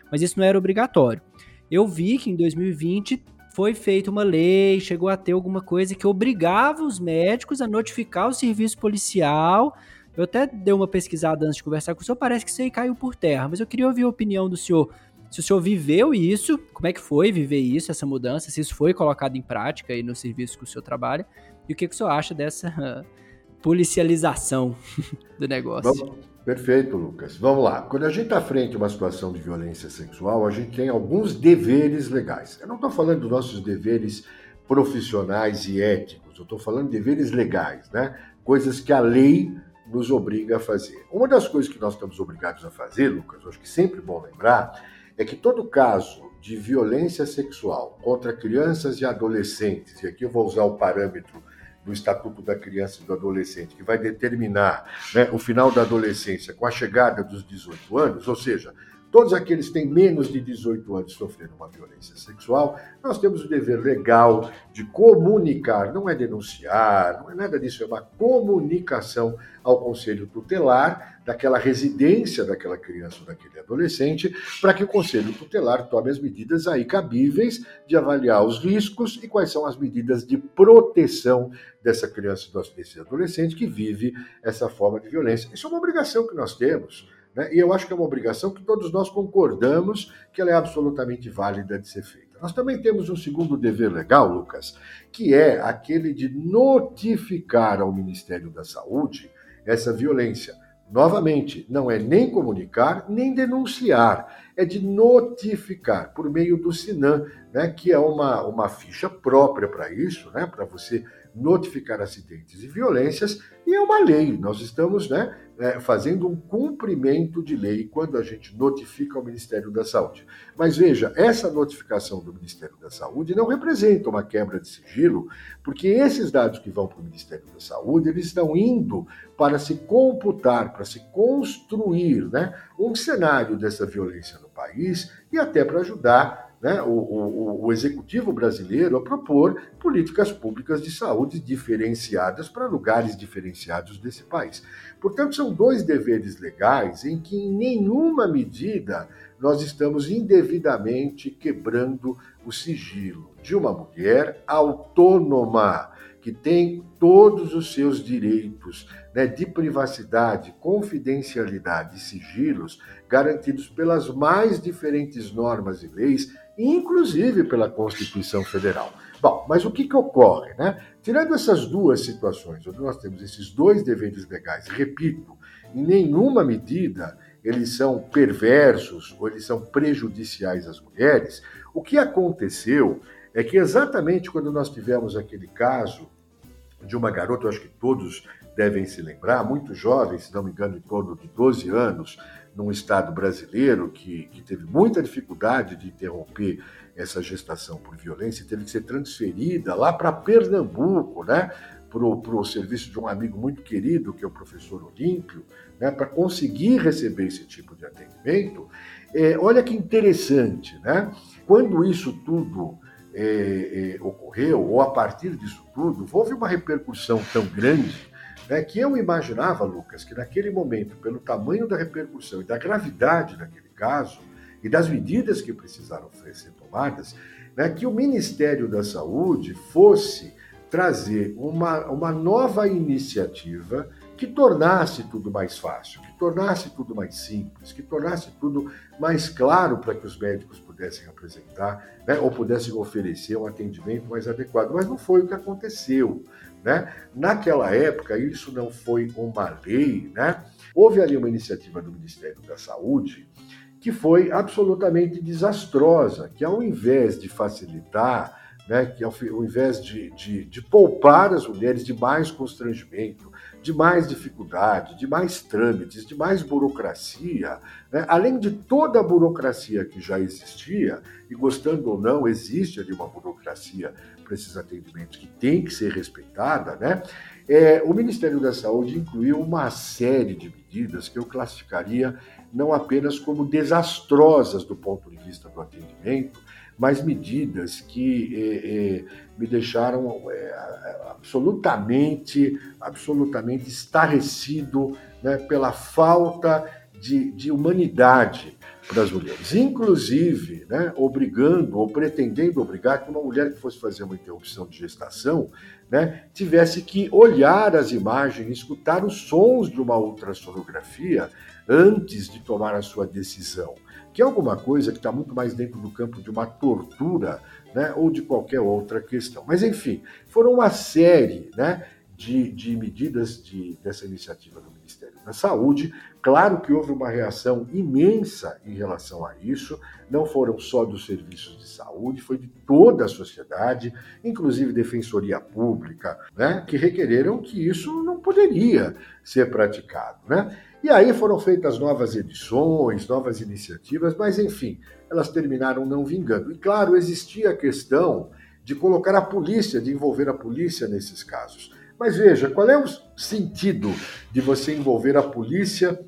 mas isso não era obrigatório. Eu vi que em 2020 foi feita uma lei, chegou a ter alguma coisa que obrigava os médicos a notificar o serviço policial eu até dei uma pesquisada antes de conversar com o senhor, parece que isso aí caiu por terra, mas eu queria ouvir a opinião do senhor. Se o senhor viveu isso, como é que foi viver isso, essa mudança, se isso foi colocado em prática aí no serviço que o senhor trabalha, e o que, que o senhor acha dessa uh, policialização do negócio? Vamos, perfeito, Lucas. Vamos lá. Quando a gente está frente a uma situação de violência sexual, a gente tem alguns deveres legais. Eu não estou falando dos nossos deveres profissionais e éticos, eu estou falando de deveres legais, né? coisas que a lei nos obriga a fazer. Uma das coisas que nós estamos obrigados a fazer, Lucas, acho que sempre bom lembrar, é que todo caso de violência sexual contra crianças e adolescentes, e aqui eu vou usar o parâmetro do Estatuto da Criança e do Adolescente, que vai determinar né, o final da adolescência com a chegada dos 18 anos, ou seja, todos aqueles que têm menos de 18 anos sofrendo uma violência sexual, nós temos o dever legal de comunicar, não é denunciar, não é nada disso, é uma comunicação ao conselho tutelar daquela residência daquela criança ou daquele adolescente, para que o conselho tutelar tome as medidas aí cabíveis de avaliar os riscos e quais são as medidas de proteção dessa criança desse adolescente que vive essa forma de violência. Isso é uma obrigação que nós temos. Né? E eu acho que é uma obrigação que todos nós concordamos que ela é absolutamente válida de ser feita. Nós também temos um segundo dever legal, Lucas, que é aquele de notificar ao Ministério da Saúde essa violência. Novamente, não é nem comunicar, nem denunciar, é de notificar por meio do SINAM, né, que é uma, uma ficha própria para isso, né, para você notificar acidentes e violências, e é uma lei. Nós estamos né, é, fazendo um cumprimento de lei quando a gente notifica ao Ministério da Saúde. Mas veja, essa notificação do Ministério da Saúde não representa uma quebra de sigilo, porque esses dados que vão para o Ministério da Saúde, eles estão indo para se computar, para se construir né, um cenário dessa violência no país e até para ajudar né, o, o, o, executivo brasileiro a propor políticas públicas de saúde diferenciadas para lugares diferenciados desse país. Portanto, são dois deveres legais em que, em nenhuma medida, nós estamos indevidamente quebrando o sigilo de uma mulher autônoma que tem todos os seus direitos né, de privacidade, confidencialidade e sigilos garantidos pelas mais diferentes normas e leis inclusive pela Constituição Federal. Bom, mas o que, que ocorre? Né? Tirando essas duas situações, onde nós temos esses dois deveres legais, repito, em nenhuma medida eles são perversos ou eles são prejudiciais às mulheres, o que aconteceu é que exatamente quando nós tivemos aquele caso de uma garota, eu acho que todos devem se lembrar, muito jovem, se não me engano, em torno de 12 anos, num estado brasileiro que, que teve muita dificuldade de interromper essa gestação por violência, teve que ser transferida lá para Pernambuco, né? Para o serviço de um amigo muito querido, que é o professor Olímpio, né, para conseguir receber esse tipo de atendimento. É, olha que interessante, né? Quando isso tudo é, é, ocorreu, ou a partir disso tudo, houve uma repercussão tão grande né, que eu imaginava, Lucas, que naquele momento, pelo tamanho da repercussão e da gravidade daquele caso, e das medidas que precisaram ser tomadas, né, que o Ministério da Saúde fosse trazer uma, uma nova iniciativa que tornasse tudo mais fácil, que tornasse tudo mais simples, que tornasse tudo mais claro para que os médicos pudessem apresentar né, ou pudessem oferecer um atendimento mais adequado. Mas não foi o que aconteceu. Né? Naquela época, isso não foi uma lei, né? houve ali uma iniciativa do Ministério da Saúde que foi absolutamente desastrosa, que ao invés de facilitar, né, que ao, invés de, de, de poupar as mulheres de mais constrangimento, de mais dificuldade, de mais trâmites, de mais burocracia, né? além de toda a burocracia que já existia, e gostando ou não, existe ali uma burocracia para esses atendimentos que tem que ser respeitada, né? É, o Ministério da Saúde incluiu uma série de medidas que eu classificaria não apenas como desastrosas do ponto de vista do atendimento, mas medidas que é, é, me deixaram é, absolutamente, absolutamente estarrecido né, pela falta de, de humanidade para as mulheres, inclusive né, obrigando ou pretendendo obrigar que uma mulher que fosse fazer uma interrupção de gestação né, tivesse que olhar as imagens, escutar os sons de uma ultrassonografia antes de tomar a sua decisão, que é alguma coisa que está muito mais dentro do campo de uma tortura né, ou de qualquer outra questão. Mas, enfim, foram uma série né, de, de medidas de, dessa iniciativa do Ministério da Saúde. Claro que houve uma reação imensa em relação a isso, não foram só dos serviços de saúde, foi de toda a sociedade, inclusive Defensoria Pública, né, que requereram que isso não poderia ser praticado. Né? E aí foram feitas novas edições, novas iniciativas, mas enfim, elas terminaram não vingando. E claro, existia a questão de colocar a polícia, de envolver a polícia nesses casos. Mas veja, qual é o sentido de você envolver a polícia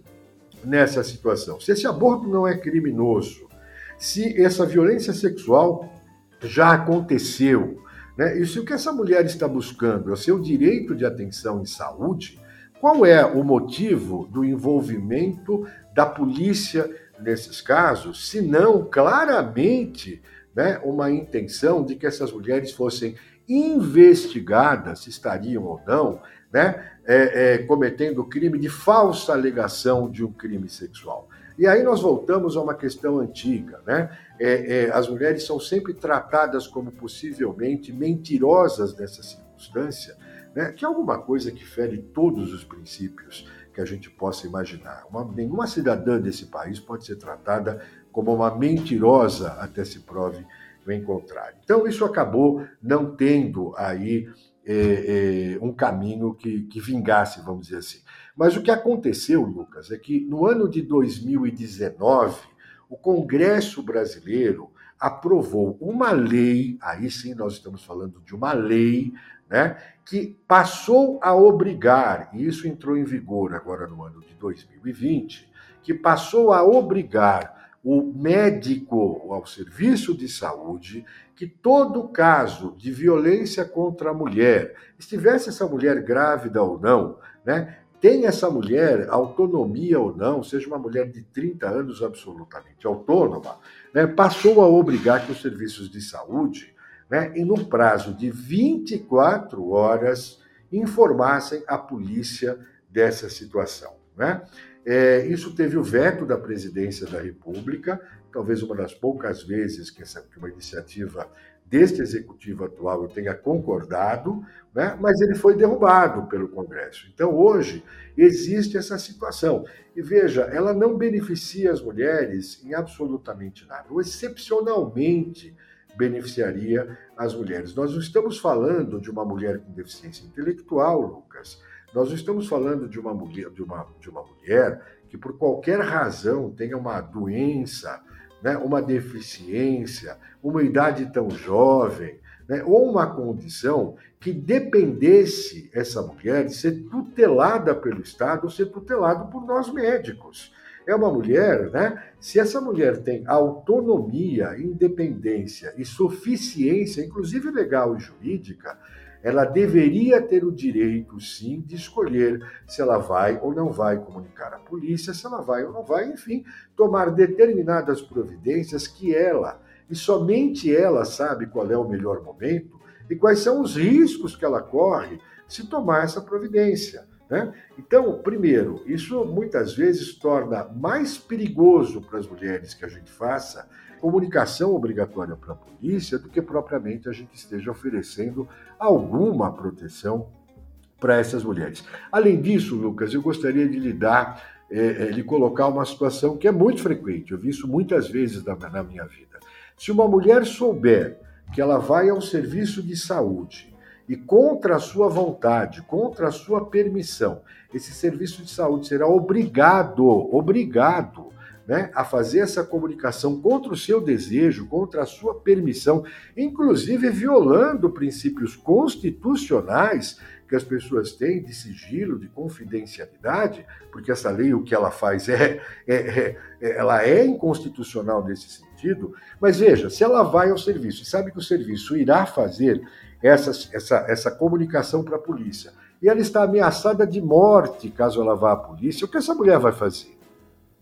nessa situação? Se esse aborto não é criminoso, se essa violência sexual já aconteceu, né? e se o que essa mulher está buscando é o seu direito de atenção em saúde, qual é o motivo do envolvimento da polícia nesses casos, se não claramente né, uma intenção de que essas mulheres fossem investigadas se estariam ou não né, é, é, cometendo crime de falsa alegação de um crime sexual. E aí nós voltamos a uma questão antiga, né? É, é, as mulheres são sempre tratadas como possivelmente mentirosas nessa circunstância, né? que é alguma coisa que fere todos os princípios que a gente possa imaginar. Uma, nenhuma cidadã desse país pode ser tratada como uma mentirosa até se prove em contrário. Então, isso acabou não tendo aí é, é, um caminho que, que vingasse, vamos dizer assim. Mas o que aconteceu, Lucas, é que no ano de 2019, o Congresso brasileiro aprovou uma lei, aí sim nós estamos falando de uma lei, né, que passou a obrigar, e isso entrou em vigor agora no ano de 2020, que passou a obrigar o médico ao serviço de saúde que todo caso de violência contra a mulher, estivesse essa mulher grávida ou não, né, tem essa mulher autonomia ou não, seja uma mulher de 30 anos absolutamente autônoma, né, passou a obrigar que os serviços de saúde, né, e no prazo de 24 horas, informassem a polícia dessa situação. Né? É, isso teve o veto da presidência da República, talvez uma das poucas vezes que, essa, que uma iniciativa deste executivo atual tenha concordado, né? mas ele foi derrubado pelo Congresso. Então, hoje, existe essa situação. E veja, ela não beneficia as mulheres em absolutamente nada, ou excepcionalmente beneficiaria as mulheres. Nós não estamos falando de uma mulher com deficiência intelectual, Lucas. Nós estamos falando de uma mulher, de uma, de uma mulher que por qualquer razão tenha uma doença, né, uma deficiência, uma idade tão jovem, né, ou uma condição que dependesse essa mulher de ser tutelada pelo Estado ou ser tutelado por nós médicos. É uma mulher, né? Se essa mulher tem autonomia, independência e suficiência, inclusive legal e jurídica, ela deveria ter o direito, sim, de escolher se ela vai ou não vai comunicar à polícia, se ela vai ou não vai, enfim, tomar determinadas providências que ela, e somente ela sabe qual é o melhor momento e quais são os riscos que ela corre se tomar essa providência. Né? Então, primeiro, isso muitas vezes torna mais perigoso para as mulheres que a gente faça comunicação obrigatória para a polícia do que propriamente a gente esteja oferecendo alguma proteção para essas mulheres. Além disso, Lucas, eu gostaria de lhe dar, é, lhe colocar uma situação que é muito frequente, eu vi isso muitas vezes na, na minha vida. Se uma mulher souber que ela vai ao serviço de saúde e contra a sua vontade, contra a sua permissão, esse serviço de saúde será obrigado, obrigado né, a fazer essa comunicação contra o seu desejo, contra a sua permissão, inclusive violando princípios constitucionais que as pessoas têm de sigilo, de confidencialidade, porque essa lei o que ela faz é, é, é, é ela é inconstitucional nesse sentido. Mas veja, se ela vai ao serviço e sabe que o serviço irá fazer essa, essa, essa comunicação para a polícia e ela está ameaçada de morte caso ela vá à polícia, o que essa mulher vai fazer?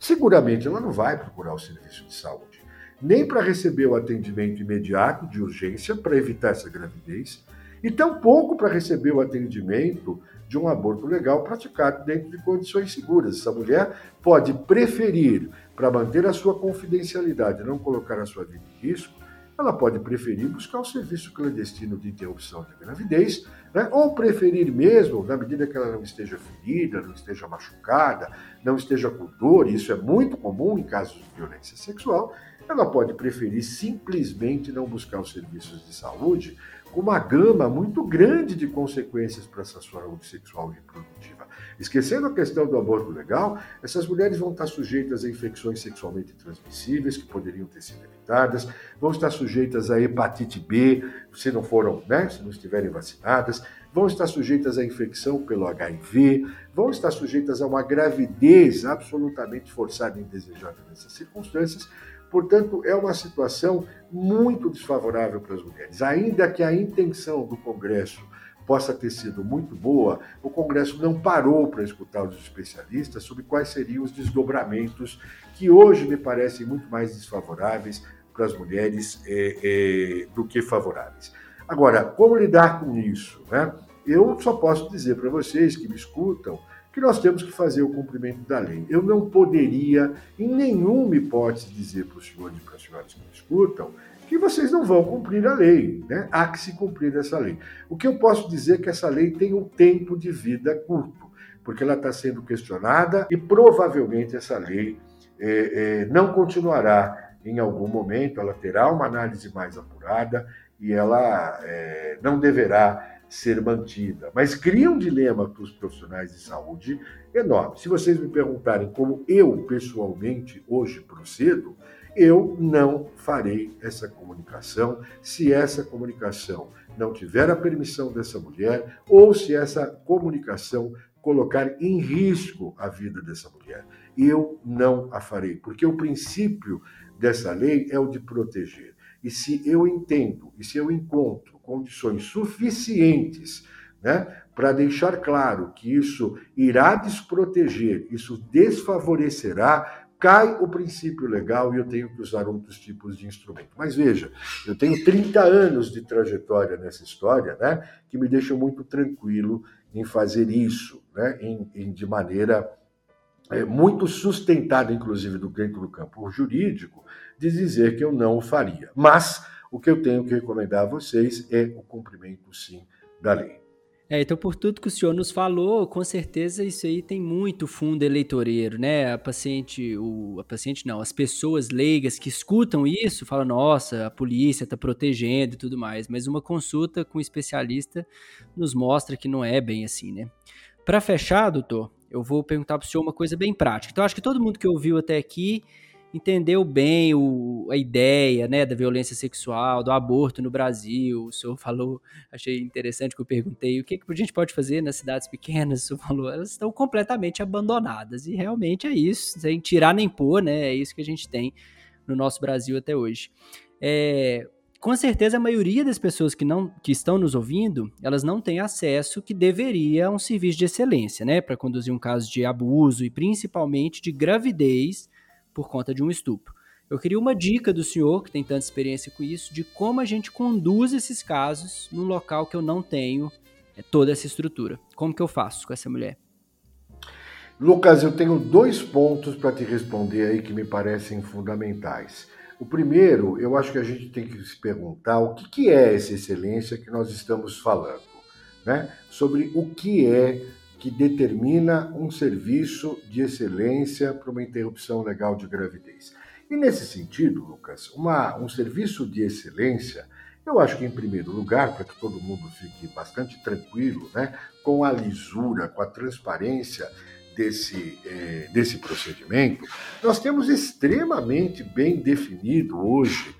seguramente ela não vai procurar o serviço de saúde, nem para receber o atendimento imediato de urgência para evitar essa gravidez, e tampouco para receber o atendimento de um aborto legal praticado dentro de condições seguras. Essa mulher pode preferir, para manter a sua confidencialidade, não colocar a sua vida em risco, ela pode preferir buscar um serviço clandestino de interrupção de gravidez, né? ou preferir mesmo, na medida que ela não esteja ferida, não esteja machucada, não esteja com dor, e isso é muito comum em casos de violência sexual, ela pode preferir simplesmente não buscar os serviços de saúde com uma gama muito grande de consequências para essa saúde sexual e reprodutiva. Esquecendo a questão do aborto legal, essas mulheres vão estar sujeitas a infecções sexualmente transmissíveis que poderiam ter sido evitadas, vão estar sujeitas a hepatite B, se não foram, né, se não estiverem vacinadas, vão estar sujeitas à infecção pelo HIV, vão estar sujeitas a uma gravidez absolutamente forçada e indesejada nessas circunstâncias, Portanto, é uma situação muito desfavorável para as mulheres. Ainda que a intenção do Congresso possa ter sido muito boa, o Congresso não parou para escutar os especialistas sobre quais seriam os desdobramentos que hoje me parecem muito mais desfavoráveis para as mulheres é, é, do que favoráveis. Agora, como lidar com isso? Né? Eu só posso dizer para vocês que me escutam que nós temos que fazer o cumprimento da lei. Eu não poderia, em nenhuma hipótese, dizer para os senhores e para as senhoras que me escutam que vocês não vão cumprir a lei. Né? Há que se cumprir essa lei. O que eu posso dizer é que essa lei tem um tempo de vida curto, porque ela está sendo questionada e provavelmente essa lei é, é, não continuará em algum momento, ela terá uma análise mais apurada e ela é, não deverá ser mantida, mas cria um dilema para os profissionais de saúde enorme. Se vocês me perguntarem como eu pessoalmente hoje procedo, eu não farei essa comunicação se essa comunicação não tiver a permissão dessa mulher ou se essa comunicação colocar em risco a vida dessa mulher. Eu não a farei, porque o princípio dessa lei é o de proteger. E se eu entendo, e se eu encontro condições suficientes né, para deixar claro que isso irá desproteger, isso desfavorecerá, cai o princípio legal e eu tenho que usar outros tipos de instrumento. Mas veja, eu tenho 30 anos de trajetória nessa história, né, que me deixam muito tranquilo em fazer isso, né, em, em de maneira é, muito sustentada, inclusive, do, dentro do campo jurídico, de dizer que eu não o faria. Mas o que eu tenho que recomendar a vocês é o cumprimento, sim, da lei. É, então, por tudo que o senhor nos falou, com certeza isso aí tem muito fundo eleitoreiro, né? A paciente, o, a paciente não, as pessoas leigas que escutam isso falam, nossa, a polícia está protegendo e tudo mais, mas uma consulta com um especialista nos mostra que não é bem assim, né? Para fechar, doutor, eu vou perguntar para o senhor uma coisa bem prática. Então, acho que todo mundo que ouviu até aqui entendeu bem o, a ideia né, da violência sexual, do aborto no Brasil. O senhor falou, achei interessante que eu perguntei, o que, que a gente pode fazer nas cidades pequenas? O senhor falou, elas estão completamente abandonadas. E realmente é isso, sem tirar nem pôr, né? É isso que a gente tem no nosso Brasil até hoje. É, com certeza a maioria das pessoas que não que estão nos ouvindo, elas não têm acesso que deveria a um serviço de excelência, né, para conduzir um caso de abuso e principalmente de gravidez por conta de um estupro. Eu queria uma dica do senhor, que tem tanta experiência com isso, de como a gente conduz esses casos num local que eu não tenho é, toda essa estrutura. Como que eu faço com essa mulher? Lucas, eu tenho dois pontos para te responder aí que me parecem fundamentais. O primeiro, eu acho que a gente tem que se perguntar o que, que é essa excelência que nós estamos falando, né? Sobre o que é que determina um serviço de excelência para uma interrupção legal de gravidez. E nesse sentido, Lucas, uma, um serviço de excelência, eu acho que em primeiro lugar, para que todo mundo fique bastante tranquilo, né, com a lisura, com a transparência desse, eh, desse procedimento, nós temos extremamente bem definido hoje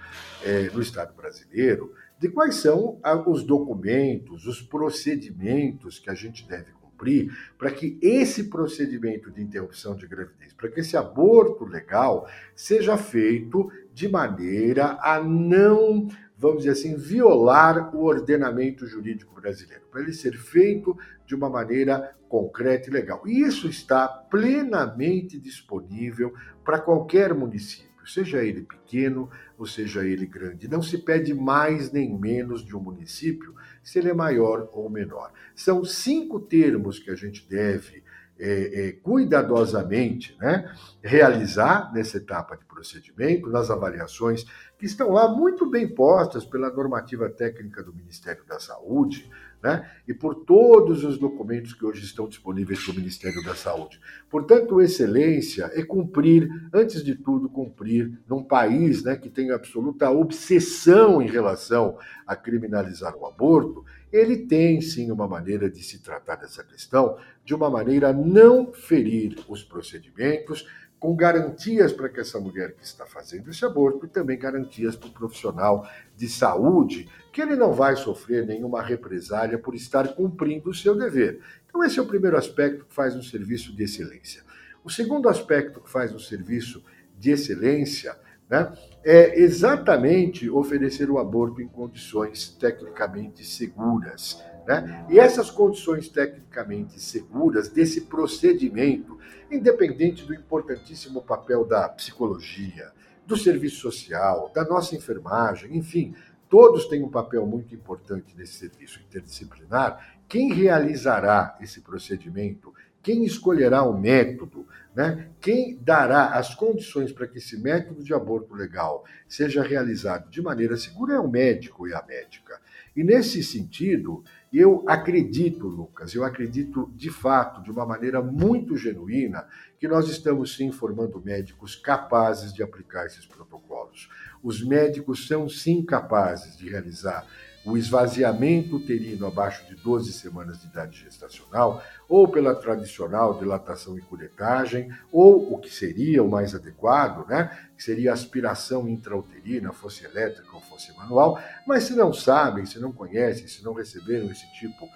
eh, no Estado brasileiro de quais são os documentos, os procedimentos que a gente deve cumprir para que esse procedimento de interrupção de gravidez, para que esse aborto legal seja feito de maneira a não, vamos dizer assim, violar o ordenamento jurídico brasileiro, para ele ser feito de uma maneira concreta e legal. E isso está plenamente disponível para qualquer município seja ele pequeno ou seja ele grande. Não se pede mais nem menos de um município se ele é maior ou menor. São cinco termos que a gente deve é, é, cuidadosamente né, realizar nessa etapa de procedimento, nas avaliações que estão lá muito bem postas pela normativa técnica do Ministério da Saúde, né? e por todos os documentos que hoje estão disponíveis para o Ministério da Saúde. Portanto, excelência é cumprir, antes de tudo, cumprir num país né, que tem absoluta obsessão em relação a criminalizar o aborto, ele tem sim uma maneira de se tratar dessa questão de uma maneira a não ferir os procedimentos, com garantias para que essa mulher que está fazendo esse aborto e também garantias para o profissional de saúde que ele não vai sofrer nenhuma represália por estar cumprindo o seu dever. Então, esse é o primeiro aspecto que faz um serviço de excelência. O segundo aspecto que faz um serviço de excelência né, é exatamente oferecer o aborto em condições tecnicamente seguras. Né? E essas condições tecnicamente seguras desse procedimento, independente do importantíssimo papel da psicologia, do serviço social, da nossa enfermagem, enfim, todos têm um papel muito importante nesse serviço interdisciplinar. Quem realizará esse procedimento, quem escolherá o método, né? quem dará as condições para que esse método de aborto legal seja realizado de maneira segura é o médico e a médica. E nesse sentido, eu acredito, Lucas, eu acredito de fato, de uma maneira muito genuína, que nós estamos sim formando médicos capazes de aplicar esses protocolos. Os médicos são sim capazes de realizar o esvaziamento uterino abaixo de 12 semanas de idade gestacional, ou pela tradicional dilatação e curetagem, ou o que seria o mais adequado, né, que seria aspiração intrauterina, fosse elétrica ou fosse manual, mas se não sabem, se não conhecem, se não receberam esse tipo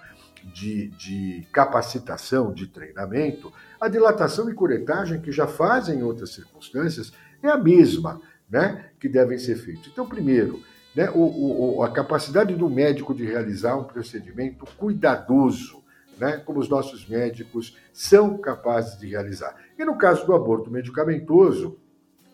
de, de capacitação, de treinamento, a dilatação e curetagem, que já fazem em outras circunstâncias, é a mesma né, que devem ser feitos. Então, primeiro, né, o, o, a capacidade do médico de realizar um procedimento cuidadoso, né, como os nossos médicos são capazes de realizar. E no caso do aborto medicamentoso,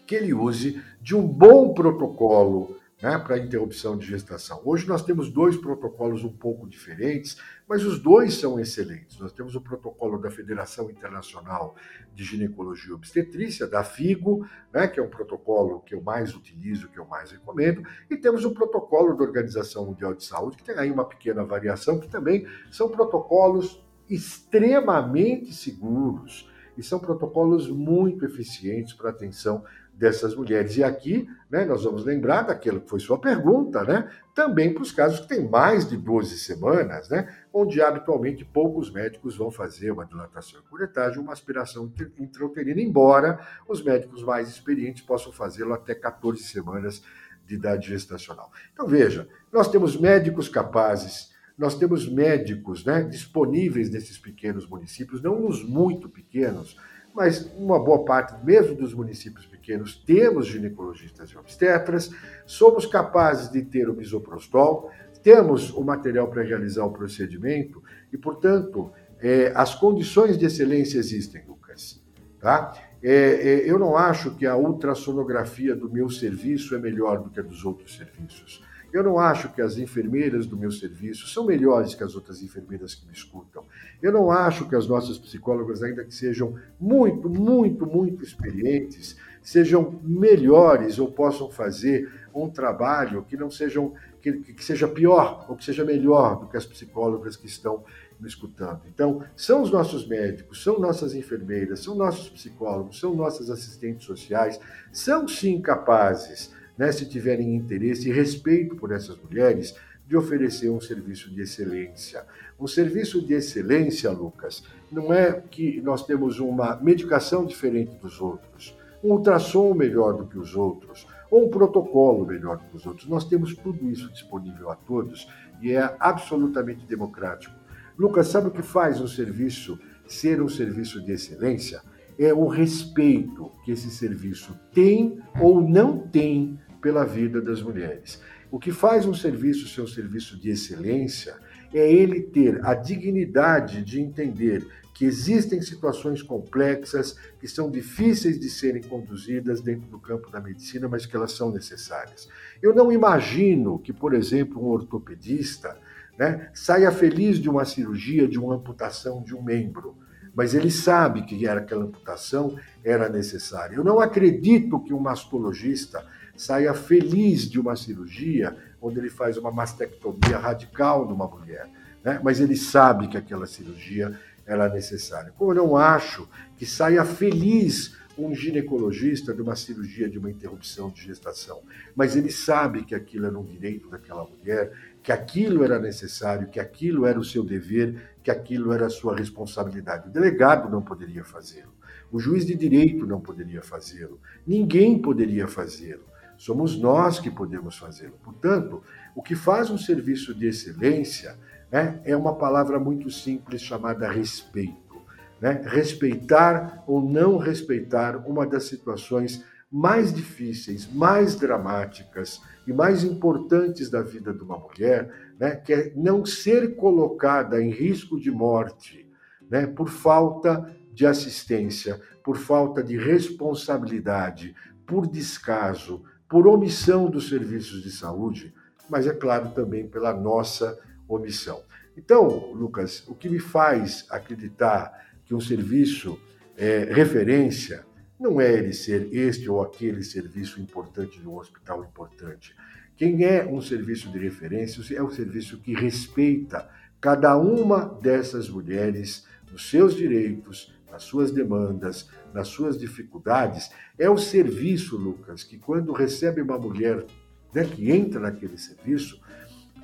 que ele use de um bom protocolo né, para interrupção de gestação. Hoje nós temos dois protocolos um pouco diferentes, mas os dois são excelentes. Nós temos o protocolo da Federação Internacional de Ginecologia e Obstetrícia, da FIGO, né, que é um protocolo que eu mais utilizo, que eu mais recomendo, e temos o protocolo da Organização Mundial de Saúde, que tem aí uma pequena variação, que também são protocolos extremamente seguros e são protocolos muito eficientes para atenção dessas mulheres. E aqui, né, nós vamos lembrar daquilo que foi sua pergunta, né, também para os casos que têm mais de 12 semanas, né, onde habitualmente poucos médicos vão fazer uma dilatação curetagem, uma aspiração intrauterina, embora os médicos mais experientes possam fazê-lo até 14 semanas de idade gestacional. Então, veja, nós temos médicos capazes, nós temos médicos né, disponíveis nesses pequenos municípios, não nos muito pequenos, mas uma boa parte, mesmo dos municípios pequenos, temos ginecologistas e obstetras, somos capazes de ter o misoprostol, temos o material para realizar o procedimento e, portanto, é, as condições de excelência existem, Lucas. Tá? É, é, eu não acho que a ultrassonografia do meu serviço é melhor do que a dos outros serviços. Eu não acho que as enfermeiras do meu serviço são melhores que as outras enfermeiras que me escutam. Eu não acho que as nossas psicólogas, ainda que sejam muito, muito, muito experientes, sejam melhores ou possam fazer um trabalho que não sejam que, que seja pior ou que seja melhor do que as psicólogas que estão me escutando. Então, são os nossos médicos, são nossas enfermeiras, são nossos psicólogos, são nossas assistentes sociais, são sim capazes né, se tiverem interesse e respeito por essas mulheres, de oferecer um serviço de excelência. Um serviço de excelência, Lucas, não é que nós temos uma medicação diferente dos outros, um ultrassom melhor do que os outros, ou um protocolo melhor do que os outros. Nós temos tudo isso disponível a todos e é absolutamente democrático. Lucas, sabe o que faz um serviço ser um serviço de excelência? É o respeito que esse serviço tem ou não tem pela vida das mulheres. O que faz um serviço ser um serviço de excelência é ele ter a dignidade de entender que existem situações complexas que são difíceis de serem conduzidas dentro do campo da medicina, mas que elas são necessárias. Eu não imagino que, por exemplo, um ortopedista né, saia feliz de uma cirurgia, de uma amputação de um membro. Mas ele sabe que era aquela amputação era necessária. Eu não acredito que um mastologista saia feliz de uma cirurgia onde ele faz uma mastectomia radical numa mulher, né? mas ele sabe que aquela cirurgia era necessária. Como eu não acho que saia feliz um ginecologista de uma cirurgia de uma interrupção de gestação, mas ele sabe que aquilo era um direito daquela mulher, que aquilo era necessário, que aquilo era o seu dever, que aquilo era a sua responsabilidade. O delegado não poderia fazê-lo, o juiz de direito não poderia fazê-lo, ninguém poderia fazê-lo. Somos nós que podemos fazê-lo. Portanto, o que faz um serviço de excelência né, é uma palavra muito simples chamada respeito. Né? Respeitar ou não respeitar uma das situações mais difíceis, mais dramáticas e mais importantes da vida de uma mulher, né, que é não ser colocada em risco de morte né, por falta de assistência, por falta de responsabilidade, por descaso, por omissão dos serviços de saúde, mas é claro também pela nossa omissão. Então, Lucas, o que me faz acreditar que um serviço é referência não é ele ser este ou aquele serviço importante de um hospital importante. Quem é um serviço de referência é um serviço que respeita cada uma dessas mulheres nos seus direitos, nas suas demandas, nas suas dificuldades. É o serviço, Lucas, que quando recebe uma mulher né, que entra naquele serviço,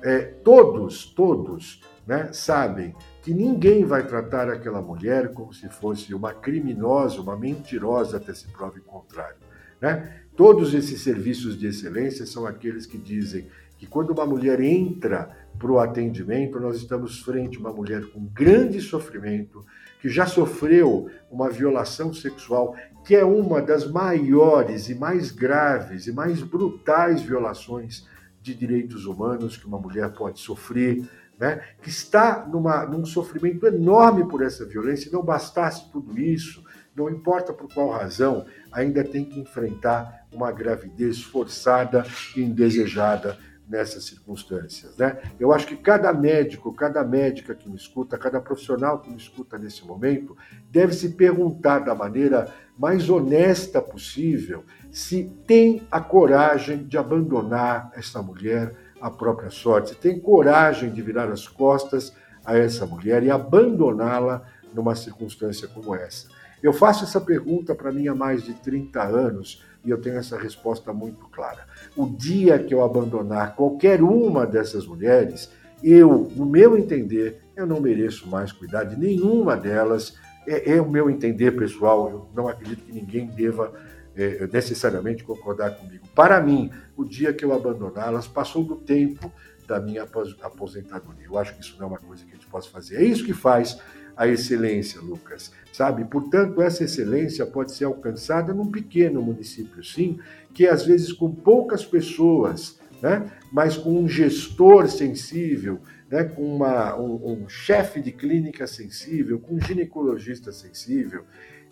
é, todos, todos né, sabem que ninguém vai tratar aquela mulher como se fosse uma criminosa, uma mentirosa, até se prove o contrário. Né? Todos esses serviços de excelência são aqueles que dizem que quando uma mulher entra para o atendimento, nós estamos frente a uma mulher com grande sofrimento, que já sofreu uma violação sexual, que é uma das maiores e mais graves e mais brutais violações de direitos humanos que uma mulher pode sofrer, né? que está numa, num sofrimento enorme por essa violência, não bastasse tudo isso, não importa por qual razão, ainda tem que enfrentar uma gravidez forçada e indesejada nessas circunstâncias. Né? Eu acho que cada médico, cada médica que me escuta, cada profissional que me escuta nesse momento, deve se perguntar da maneira mais honesta possível se tem a coragem de abandonar essa mulher à própria sorte, tem coragem de virar as costas a essa mulher e abandoná-la numa circunstância como essa. Eu faço essa pergunta para mim há mais de 30 anos e eu tenho essa resposta muito clara. O dia que eu abandonar qualquer uma dessas mulheres, eu, no meu entender, eu não mereço mais cuidar de nenhuma delas. É, é o meu entender pessoal, eu não acredito que ninguém deva é, necessariamente concordar comigo. Para mim, o dia que eu abandoná-las, passou do tempo da minha aposentadoria. Eu acho que isso não é uma coisa que a gente possa fazer. É isso que faz a excelência, Lucas, sabe? Portanto, essa excelência pode ser alcançada num pequeno município, sim, que às vezes com poucas pessoas, né? mas com um gestor sensível, né? com uma, um, um chefe de clínica sensível, com um ginecologista sensível,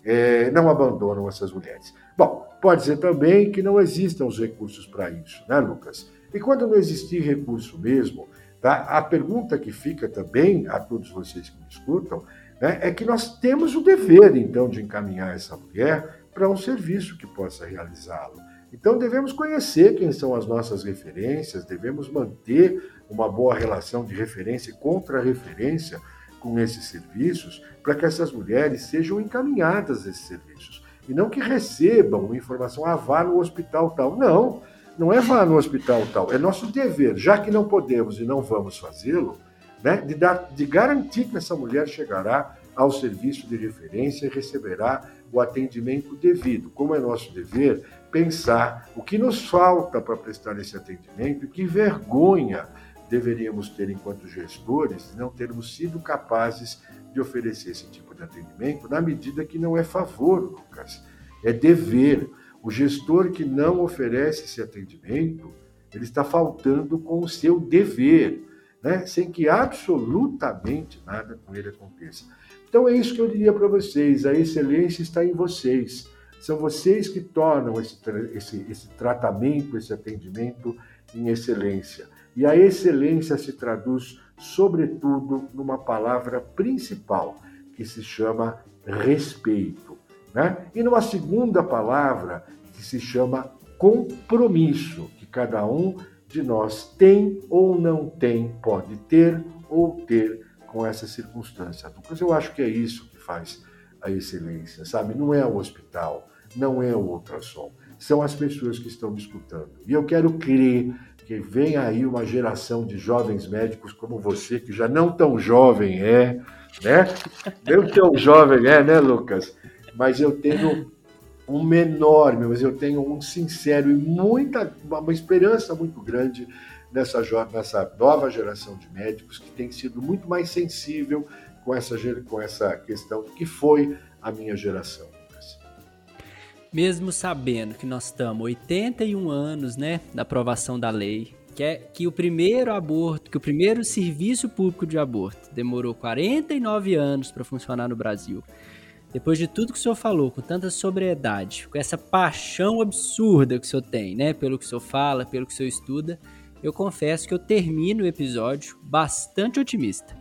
é, não abandonam essas mulheres. Bom, pode ser também que não existam os recursos para isso, né, Lucas? E quando não existir recurso mesmo, tá? a pergunta que fica também a todos vocês que me escutam né, é que nós temos o dever, então, de encaminhar essa mulher para um serviço que possa realizá-lo. Então, devemos conhecer quem são as nossas referências, devemos manter uma boa relação de referência e contra-referência com esses serviços, para que essas mulheres sejam encaminhadas a esses serviços. E não que recebam informação, ah, vá no hospital tal. Não, não é vá no hospital tal. É nosso dever, já que não podemos e não vamos fazê-lo, né, de, de garantir que essa mulher chegará ao serviço de referência e receberá o atendimento devido. Como é nosso dever pensar o que nos falta para prestar esse atendimento e que vergonha deveríamos ter enquanto gestores de não termos sido capazes de oferecer esse tipo de atendimento na medida que não é favor, Lucas, é dever. O gestor que não oferece esse atendimento, ele está faltando com o seu dever né? sem que absolutamente nada com ele aconteça. Então é isso que eu diria para vocês: a excelência está em vocês. São vocês que tornam esse, esse, esse tratamento, esse atendimento em excelência. E a excelência se traduz, sobretudo, numa palavra principal, que se chama respeito. Né? E numa segunda palavra que se chama compromisso, que cada um de nós tem ou não tem, pode ter ou ter com essa circunstância. Lucas, eu acho que é isso que faz a excelência, sabe? Não é o hospital, não é o ultrassom, são as pessoas que estão me escutando. E eu quero crer que vem aí uma geração de jovens médicos como você, que já não tão jovem é, né? Nem tão jovem é, né, Lucas? Mas eu tenho um enorme, mas eu tenho um sincero e muita, uma esperança muito grande nessa, nessa nova geração de médicos que tem sido muito mais sensível com essa, com essa questão que foi a minha geração. Mesmo sabendo que nós estamos 81 anos, né, da aprovação da lei, que é que o primeiro aborto, que o primeiro serviço público de aborto demorou 49 anos para funcionar no Brasil. Depois de tudo que o senhor falou, com tanta sobriedade, com essa paixão absurda que o senhor tem, né, pelo que o senhor fala, pelo que o senhor estuda, eu confesso que eu termino o episódio bastante otimista.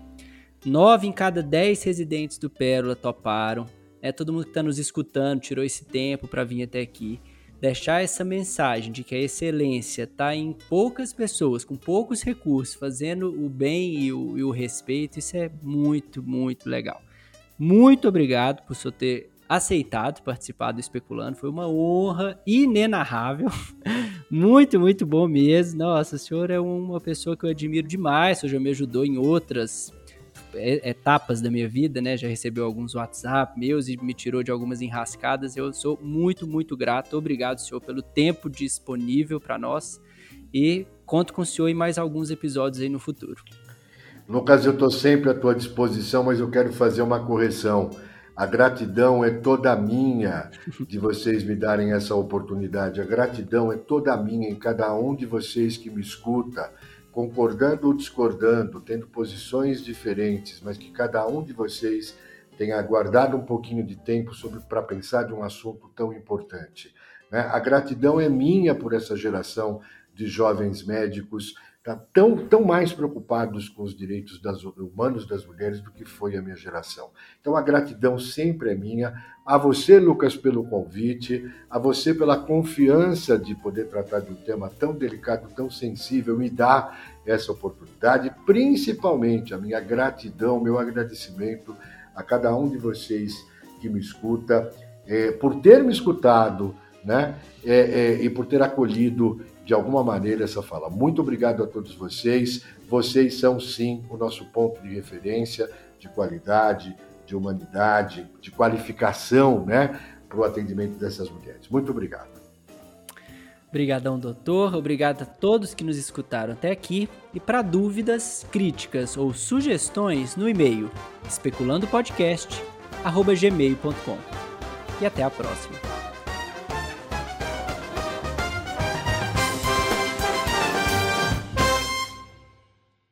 Nove em cada dez residentes do Pérola toparam. É todo mundo que está nos escutando tirou esse tempo para vir até aqui. Deixar essa mensagem de que a excelência está em poucas pessoas, com poucos recursos, fazendo o bem e o, e o respeito, isso é muito, muito legal. Muito obrigado por você ter aceitado participar do Especulando. Foi uma honra inenarrável. muito, muito bom mesmo. Nossa, o senhor é uma pessoa que eu admiro demais. O senhor já me ajudou em outras etapas da minha vida, né? Já recebeu alguns WhatsApp meus e me tirou de algumas enrascadas. Eu sou muito, muito grato. Obrigado, senhor, pelo tempo disponível para nós e conto com o senhor em mais alguns episódios aí no futuro. Lucas, eu estou sempre à tua disposição, mas eu quero fazer uma correção. A gratidão é toda minha de vocês me darem essa oportunidade. A gratidão é toda minha em cada um de vocês que me escuta, concordando ou discordando, tendo posições diferentes, mas que cada um de vocês tenha guardado um pouquinho de tempo para pensar de um assunto tão importante. Né? A gratidão é minha por essa geração de jovens médicos tá tão, tão mais preocupados com os direitos das, humanos das mulheres do que foi a minha geração. Então a gratidão sempre é minha. A você, Lucas, pelo convite, a você pela confiança de poder tratar de um tema tão delicado, tão sensível, me dar essa oportunidade. Principalmente a minha gratidão, meu agradecimento a cada um de vocês que me escuta, é, por ter me escutado, né? É, é, e por ter acolhido de alguma maneira essa fala. Muito obrigado a todos vocês. Vocês são sim o nosso ponto de referência de qualidade, de humanidade, de qualificação, né, para o atendimento dessas mulheres. Muito obrigado. Obrigadão, doutor. Obrigado a todos que nos escutaram até aqui. E para dúvidas, críticas ou sugestões, no e-mail especulandopodcast@gmail.com. E até a próxima.